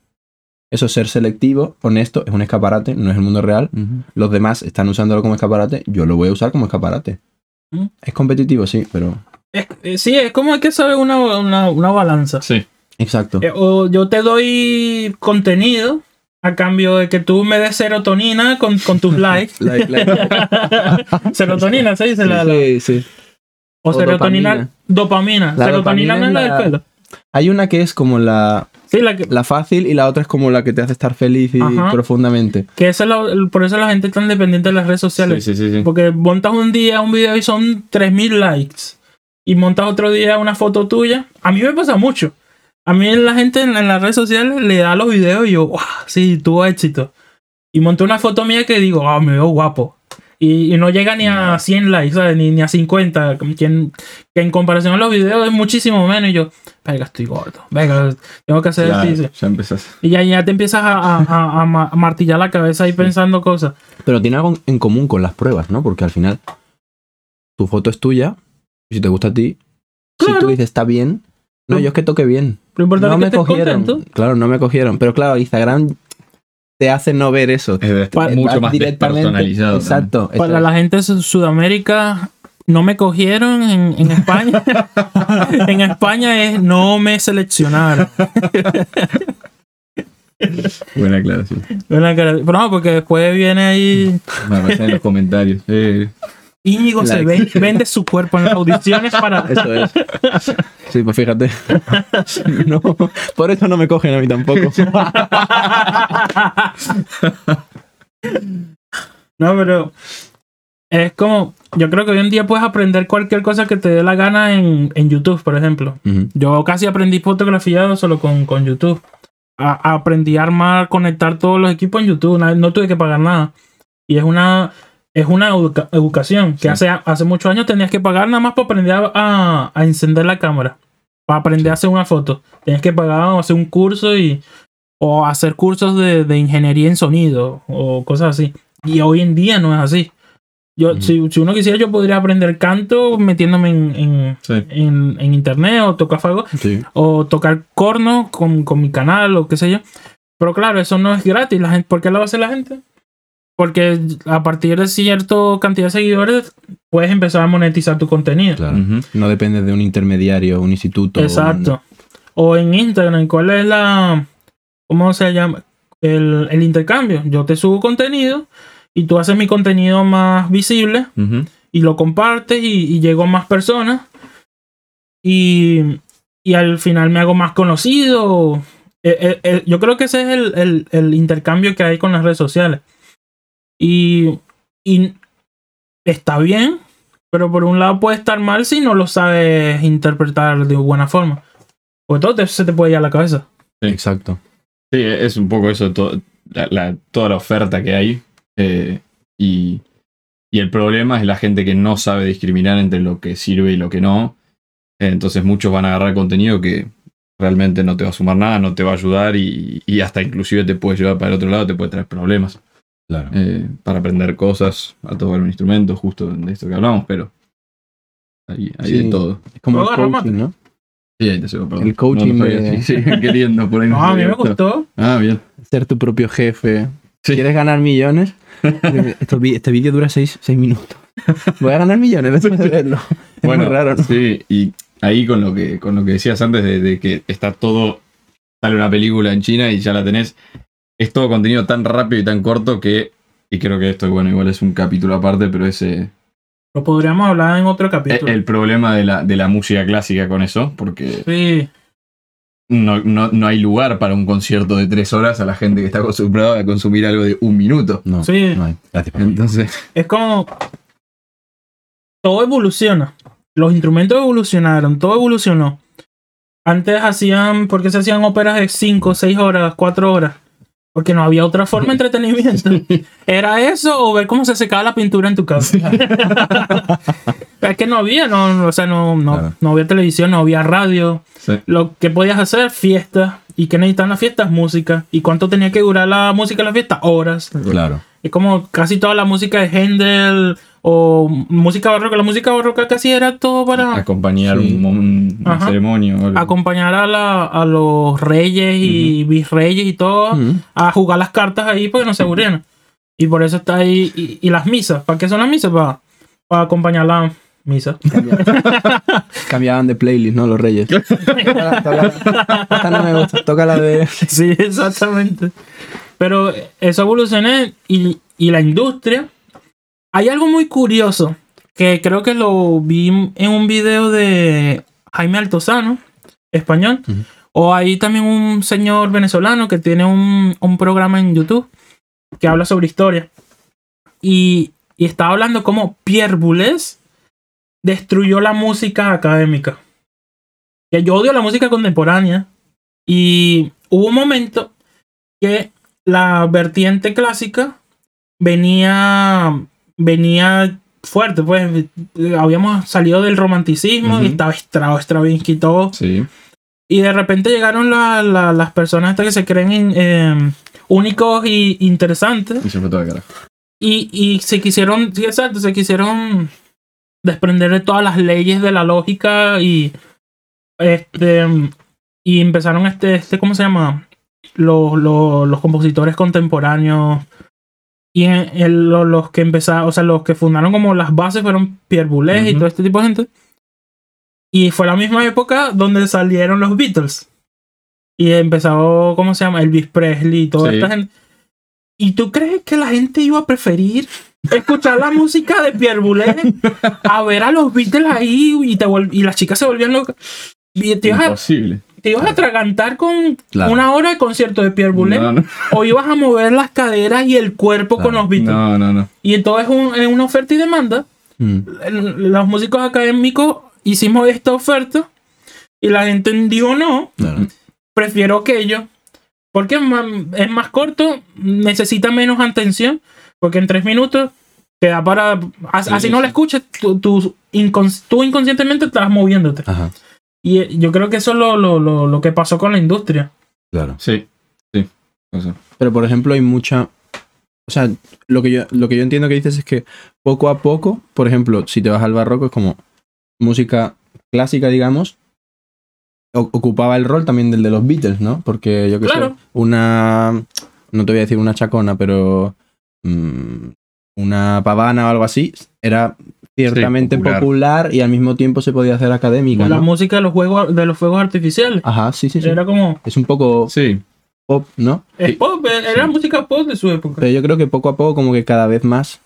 eso, ser selectivo, honesto, es un escaparate, no es el mundo real. Los demás están usándolo como escaparate, yo lo voy a usar como escaparate. Mm. Es competitivo, sí, pero... Es- eh, sí, es como hay que saber una, una, una balanza. Sí. Exacto. Eh, o yo te doy contenido a cambio de que tú me des serotonina con, con tus likes. Like, like. serotonina, se dice la, la- Sí, sí. O, O serotonina, dopamina. La serotonina dopamina no es la del pelo. Hay una que es como la, Sí, la que, la fácil y la otra es como la que te hace estar feliz y Ajá. profundamente. que esa es la- el- por eso la gente es tan dependiente de las redes sociales. Sí, sí, sí, sí. Porque montas un día un video y son 3000 likes. Y montas otro día una foto tuya. A mí me pasa mucho. A mí la gente en, en las redes sociales le da los videos y yo, wow, sí, tuvo éxito. Y monté una foto mía que digo, ah, me veo guapo. Y, y no llega ni a 100 likes, ¿sabes? Ni, ni a 50. Que en, que en comparación a los videos es muchísimo menos. Y yo, venga, estoy gordo. Venga, tengo que hacer Claro, ejercicio. ya empezás. Y ya, ya te empiezas a, a- a- a ma- a martillar la cabeza ahí pensando cosas. Pero tiene algo en común con las pruebas, ¿no? Porque al final tu foto es tuya. Y si te gusta a ti, si tú dices está bien, no, yo es que toque bien. Lo importante No es que me estés cogieron. contento. Claro, no me cogieron. Pero claro, Instagram te hace no ver eso. Es de- Pa- mucho más personalizado. Exacto. Para la gente de Su- Sudamérica, no me cogieron en, en España. en España es no me seleccionaron. Buena aclaración. Buena cara- Pero no, porque después viene ahí. Me en los comentarios. Eh, Íñigo se ve- vende su cuerpo en las audiciones para. Eso es. Sí, pues fíjate. No, por eso no me cogen a mí tampoco. No, pero. Es como. Yo creo que hoy en día puedes aprender cualquier cosa que te dé la gana en, en YouTube, por ejemplo. Yo casi aprendí fotografía solo con, con YouTube. A- aprendí a armar, conectar todos los equipos en YouTube. No, tuve que pagar nada. Y es una, es una educa- educación que Sí. hace, hace muchos años tenías que pagar nada más para aprender a, a- a encender la cámara. Para aprender a hacer una foto. Tenías que pagar o hacer un curso y, o hacer cursos de, de ingeniería en sonido o cosas así. Y hoy en día no es así. Yo, si, si uno quisiera, yo podría aprender canto metiéndome en, en, sí. en, en internet o tocar fuego o tocar corno con, con mi canal o qué sé yo. Pero claro, eso no es gratis. La gente, ¿Por qué lo va a hacer la gente? Porque a partir de cierta cantidad de seguidores puedes empezar a monetizar tu contenido. Claro. No depende de un intermediario, un instituto. Exacto. O en Instagram, ¿cuál es la... ¿Cómo se llama? El, el intercambio. Yo te subo contenido y tú haces mi contenido más visible y lo compartes y, y llego a más personas y, y al final me hago más conocido. Eh, eh, eh, yo creo que ese es el, el- el intercambio que hay con las redes sociales. Y, y está bien, pero por un lado puede estar mal si no lo sabes interpretar de buena forma. Porque todo te- se te puede ir a la cabeza. Exacto. Sí, es un poco eso, la- la- toda la oferta que hay. eh, y, y el problema es la gente que no sabe discriminar entre lo que sirve y lo que no. Eh, entonces muchos van a agarrar contenido que realmente no te va a sumar nada, no te va a ayudar y, y hasta inclusive te puede llevar para el otro lado, te puede traer problemas. Claro. eh, para aprender cosas, a tocar un instrumento, justo de esto que hablamos, pero hay, hay Sí. de todo. Es como el coaching, ¿no? Sí, ahí te sigo, perdón. El coaching No lo sabía. de- Sí, sí, queriendo, por ahí no No, a mí me gustó. Ah, bien. Ser tu propio jefe. Sí. ¿Quieres ganar millones? Esto vi- este vídeo dura seis, seis minutos. Voy a ganar millones después de verlo. Es Bueno, muy raro, ¿no? Sí, y ahí con lo que, con lo que decías antes de, de que está todo, sale una película en China y ya la tenés, es todo contenido tan rápido y tan corto que, y creo que esto, bueno, igual es un capítulo aparte, pero es eh, Lo podríamos hablar en otro el, capítulo. el problema de la, de la música clásica con eso, porque Sí. no, no, no hay lugar para un concierto de tres horas a la gente que está acostumbrada a consumir algo de un minuto. No, Sí. no hay. Entonces, Es como. Todo evoluciona. Los instrumentos evolucionaron, todo evolucionó. Antes hacían. ¿Por qué se hacían óperas de 5, 6 horas, 4 horas? Porque no había otra forma de entretenimiento. ¿Era eso o ver cómo se secaba la pintura en tu casa? es que no había, no, o sea, no, no, Claro. no había televisión, no había radio. sí. Lo que podías hacer, fiestas. ¿Y qué necesitan las fiestas? Música. ¿Y cuánto tenía que durar la música en la fiesta? Horas. Claro. Es como casi toda la música de Händel o música barroca. La música barroca casi era todo para acompañar Sí. un, un- una Ajá. ceremonia. o algo. acompañar a, la- a los reyes y virreyes y todo a jugar las cartas ahí porque no se aburrieran. Y por eso está ahí. Y, y las misas. ¿Para qué son las misas? Para, para acompañar la misa. Cambiaban de playlist, ¿no? Los reyes. Esta no me gusta. Toca la de. Sí, exactamente. Pero eso evolucionó y, y la industria. Hay algo muy curioso que creo que lo vi en un video de Jaime Altozano, español. O hay también un señor venezolano que tiene un, un programa en YouTube que habla sobre historia. Y, y estaba hablando cómo Pierre Boulez destruyó la música académica. Que yo odio la música contemporánea. Y hubo un momento que la vertiente clásica venía, venía fuerte, pues habíamos salido del romanticismo y Ujú. estaba Strauss, Stravinsky y todo. Sí. Y de repente llegaron la- la- las personas estas que se creen eh, únicos y interesantes Y se fue toda carajo. y, y se quisieron, sí, exacto, se quisieron desprender de todas las leyes de la lógica y este y empezaron este, este ¿cómo se llama? Los, los, los compositores contemporáneos y en- el- lo- los que empezaron, o sea, los que fundaron como las bases fueron Pierre Boulez y Ujú. todo este tipo de gente. Y fue la misma época donde salieron los Beatles. Y empezó, ¿cómo se llama? Elvis Presley y toda Sí. esta gente. ¿Y tú crees que la gente iba a preferir escuchar la música de Pierre Boulez a ver a los Beatles ahí y, te y las chicas se volvían locas? Y te Imposible. Te ibas a atragantar con Claro. una hora de concierto de Pierre Boulez No, no, o ibas a mover las caderas y el cuerpo con Claro. los Beatles. no, no, no. Y entonces un- es una oferta y demanda. Mm. Los músicos académicos hicimos esta oferta y la gente dijo no, Claro. prefiero aquello. Porque es más, es más corto, necesita menos atención, porque en tres minutos te da para... as- Sí, así sí, no sí. la escuches, tú, tú, incons- tú inconscientemente estás moviéndote. Ajá. Y eh, yo creo que eso es lo, lo, lo, lo que pasó con la industria. Claro. Sí, sí. Pero por ejemplo, hay mucha. O sea, lo que yo, lo que yo entiendo que dices es que poco a poco, por ejemplo, si te vas al barroco, es como música clásica, digamos, o- ocupaba el rol también del de los Beatles, ¿no? Porque yo que Claro. sé, una. No te voy a decir una chacona, pero. mm, una pavana o algo así, era ciertamente popular. popular. y al mismo tiempo se podía hacer académica, La ¿no? música de los, juegos, de los fuegos artificiales. Ajá, sí, sí, sí. Era como... Es un poco sí. pop, ¿no? Es pop, eh, era Sí. música pop de su época. Pero yo creo que poco a poco, como que cada vez más,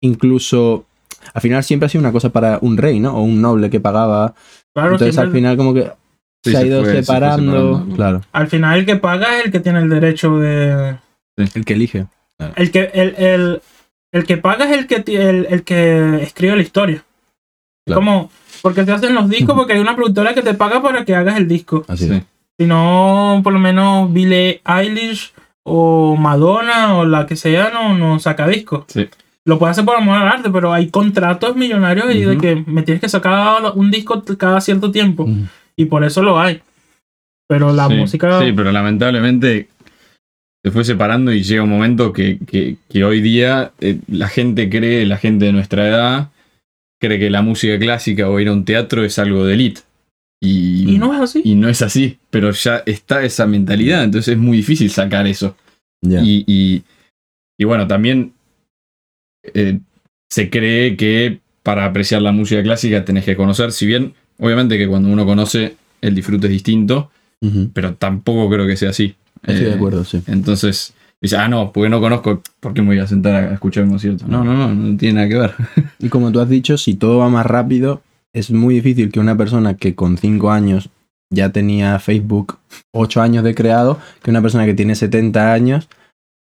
incluso. Al final siempre ha sido una cosa para un rey, ¿no? O un noble que pagaba. Claro, Entonces siempre- al final, como que Sí, se ha ido fue- se fue separando. separando. Claro, al final el que paga es el que tiene el derecho de... el que elige. El que, el, el, el que paga es el que, el, el que escribe la historia. Claro. Como, porque te hacen los discos porque hay una productora que te paga para que hagas el disco. Así Sí. es. Si no, por lo menos Billie Eilish o Madonna o la que sea no, no saca discos. Sí. Lo puede hacer por amor al arte, pero hay contratos millonarios y de que me tienes que sacar un disco cada cierto tiempo. Y por eso lo hay. Pero la sí, música... Sí, pero lamentablemente se fue separando y llega un momento que, que- que hoy día eh, la gente cree, la gente de nuestra edad, cree que la música clásica o ir a un teatro es algo de elite. Y, Y no es así. y no es así, pero ya está esa mentalidad, entonces es muy difícil sacar eso. Y, y- y bueno, también eh, se cree que para apreciar la música clásica tenés que conocer, si bien obviamente que cuando uno conoce el disfrute es distinto, pero tampoco creo que sea así. Estoy de Eh, acuerdo, sí. Entonces, dice, ah, no, porque no conozco, ¿por qué me voy a sentar a escuchar un concierto? No, no, no, no tiene nada que ver. Y como tú has dicho, si todo va más rápido, es muy difícil que una persona que con 5 años ya tenía Facebook 8 años de creado, que una persona que tiene 70 años,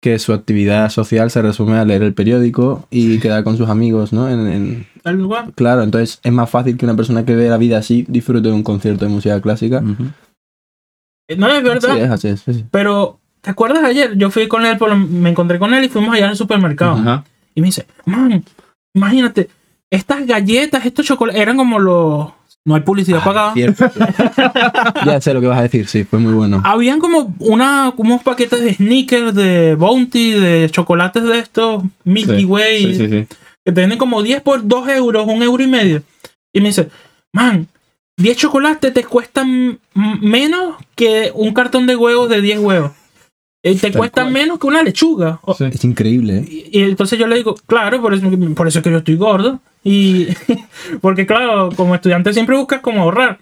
que su actividad social se resume a leer el periódico y quedar con sus amigos, ¿no? En- en. Claro, entonces es más fácil que una persona que ve la vida así disfrute de un concierto de música clásica. Eh, No es verdad. Sí, es así, es así. Pero, ¿te acuerdas ayer? Yo fui con él, por me encontré con él y fuimos allá al supermercado. Ajá. Y me dice, man, imagínate, estas galletas, estos chocolates, eran como los... No hay publicidad pagada. Cierto. ya sé lo que vas a decir, sí, fue muy bueno. Habían como una, unos paquetes de sneakers, de Bounty, de chocolates de estos, Milky Sí, Way, Sí, sí, sí. que te venden como 10 por 2 euros, un euro y medio. Y me dice, man, 10 chocolates te cuestan menos que un cartón de huevos de 10 huevos. Eh, te Tal cuestan cual. menos que una lechuga. Sí. Es increíble, ¿eh? Y, y entonces yo le digo, claro, por eso, por eso es que yo estoy gordo. Y porque, claro, como estudiante siempre buscas como ahorrar.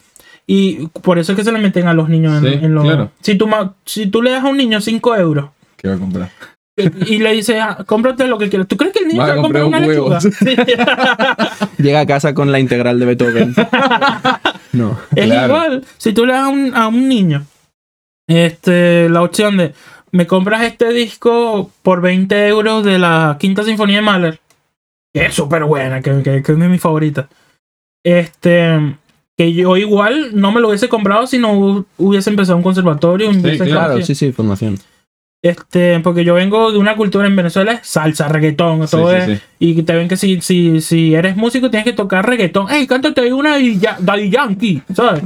Y por eso es que se le meten a los niños en, Sí, en los. claro. Si, tú, si tú le das a un niño 5 euros ¿Qué va a comprar? Y, le dices, ah, cómprate lo que quieras, ¿tú crees que el niño Va se a va a comprar una lechuga? Llega a casa con la integral de Beethoven. no. Es Claro. igual, si tú le das a un, a un niño este, la opción de me compras este disco por 20 euros de la Quinta Sinfonía de Mahler, que es súper buena, que, que- que es de mis favoritas. Este, que yo igual no me lo hubiese comprado si no hu- hubiese empezado un conservatorio. hubiese claro, sí, sí, formación. Este, porque yo vengo de una cultura en Venezuela, es salsa, reggaetón, todo sí, es- sí. y te ven que si, si, si eres músico tienes que tocar reggaetón. ¡Ey, cántate ahí una y ya, Daddy Yankee! ¿Sabes?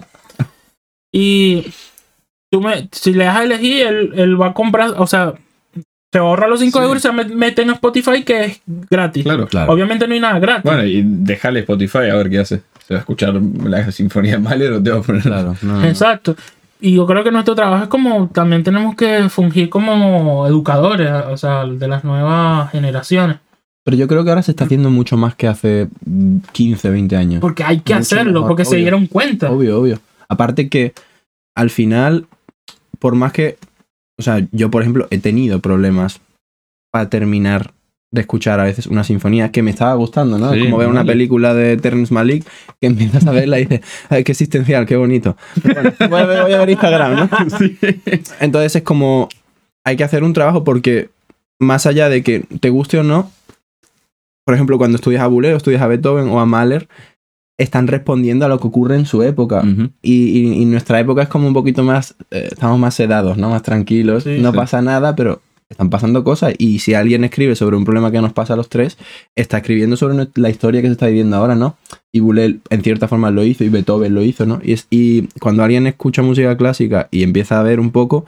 Y tú me, si le das a elegir, él, él va a comprar, o sea, se ahorra los 5 Sí. euros y se met- mete en Spotify que es gratis. Claro. Claro. Obviamente no hay nada gratis. Bueno, y déjale Spotify a ver qué hace. ¿Se va a escuchar la sinfonía de Mahler o te va a poner Claro. no, no, no. Y yo creo que nuestro trabajo es como también tenemos que fungir como educadores, o sea, de las nuevas generaciones. Pero yo creo que ahora se está haciendo mucho más que hace mm, 15, 20 años. Porque hay que Mucho hacerlo, mejor, porque se dieron cuenta. Obvio, obvio. Aparte que al final, por más que, o sea, yo por ejemplo he tenido problemas para terminar de escuchar a veces una sinfonía que me estaba gustando, ¿no? Sí, es como ver una vale. película de Terrence Malick que empiezas a verla y dices, ay, qué existencial, qué bonito. Bueno, voy, a ver, voy a ver Instagram, ¿no? Entonces es como, hay que hacer un trabajo porque más allá de que te guste o no, por ejemplo, cuando estudias a Boulez o estudias a Beethoven o a Mahler, están respondiendo a lo que ocurre en su época. Ujú. Y, y- y nuestra época es como un poquito más, eh, estamos más sedados, ¿no? Más tranquilos. Sí, no sí. pasa nada, pero están pasando cosas. Y si alguien escribe sobre un problema que nos pasa a los tres, está escribiendo sobre la historia que se está viviendo ahora, ¿no? Y Boulez en cierta forma lo hizo y Beethoven lo hizo, ¿no? Y, es, y cuando alguien escucha música clásica y empieza a ver un poco,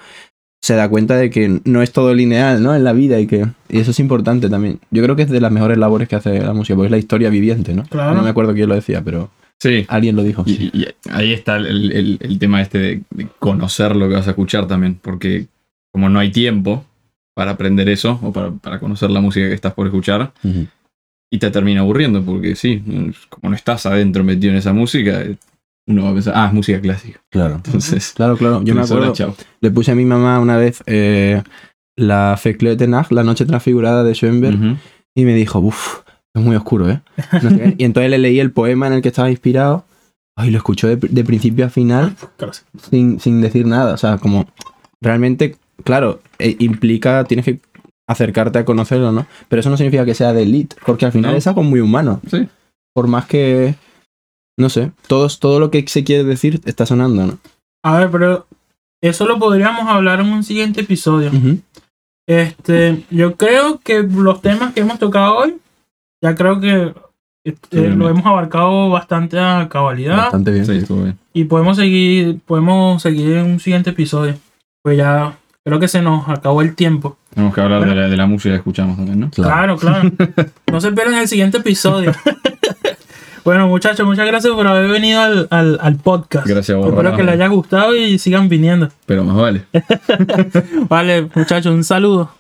se da cuenta de que no es todo lineal, ¿no? En la vida y que y eso es importante también. Yo creo que es de las mejores labores que hace la música, porque es la historia viviente, ¿no? Claro. No me acuerdo quién lo decía, pero Sí. alguien lo dijo. Y, y ahí está el, el- el tema este de, de conocer lo que vas a escuchar también, porque como no hay tiempo para aprender eso o para, para conocer la música que estás por escuchar, y te termina aburriendo, porque sí, como no estás adentro metido en esa música, uno va a pensar, ah, es música clásica. Claro. Entonces, Claro, claro. Yo me acuerdo, le puse a mi mamá una vez eh, la Feclé de la noche transfigurada de Schoenberg, y me dijo, uff, es muy oscuro, ¿eh? No sé qué. y entonces le leí el poema en el que estaba inspirado, ay, lo escuchó de, de principio a final sin, sin decir nada. O sea, como realmente, claro, eh, implica, tienes que acercarte a conocerlo, ¿no? Pero eso no significa que sea de elite, porque al final No. es algo muy humano. Sí. Por más que, no sé, todos, todo lo que se quiere decir está sonando, ¿no? A ver, pero eso lo podríamos hablar en un siguiente episodio. Este, yo creo que los temas que hemos tocado hoy, ya creo que este, Sí, lo hemos abarcado bastante a cabalidad. Bastante bien. Sí, estuvo bien. Y podemos seguir, podemos seguir en un siguiente episodio. Pues ya creo que se nos acabó el tiempo. Tenemos que hablar de, la, de la música que escuchamos también, ¿no? Claro, claro. no se pierdan el siguiente episodio. bueno, muchachos, muchas gracias por haber venido al, al, al podcast. Gracias a vos, Espero que les haya gustado y sigan viniendo. Pero más vale. Vale, muchachos, un saludo.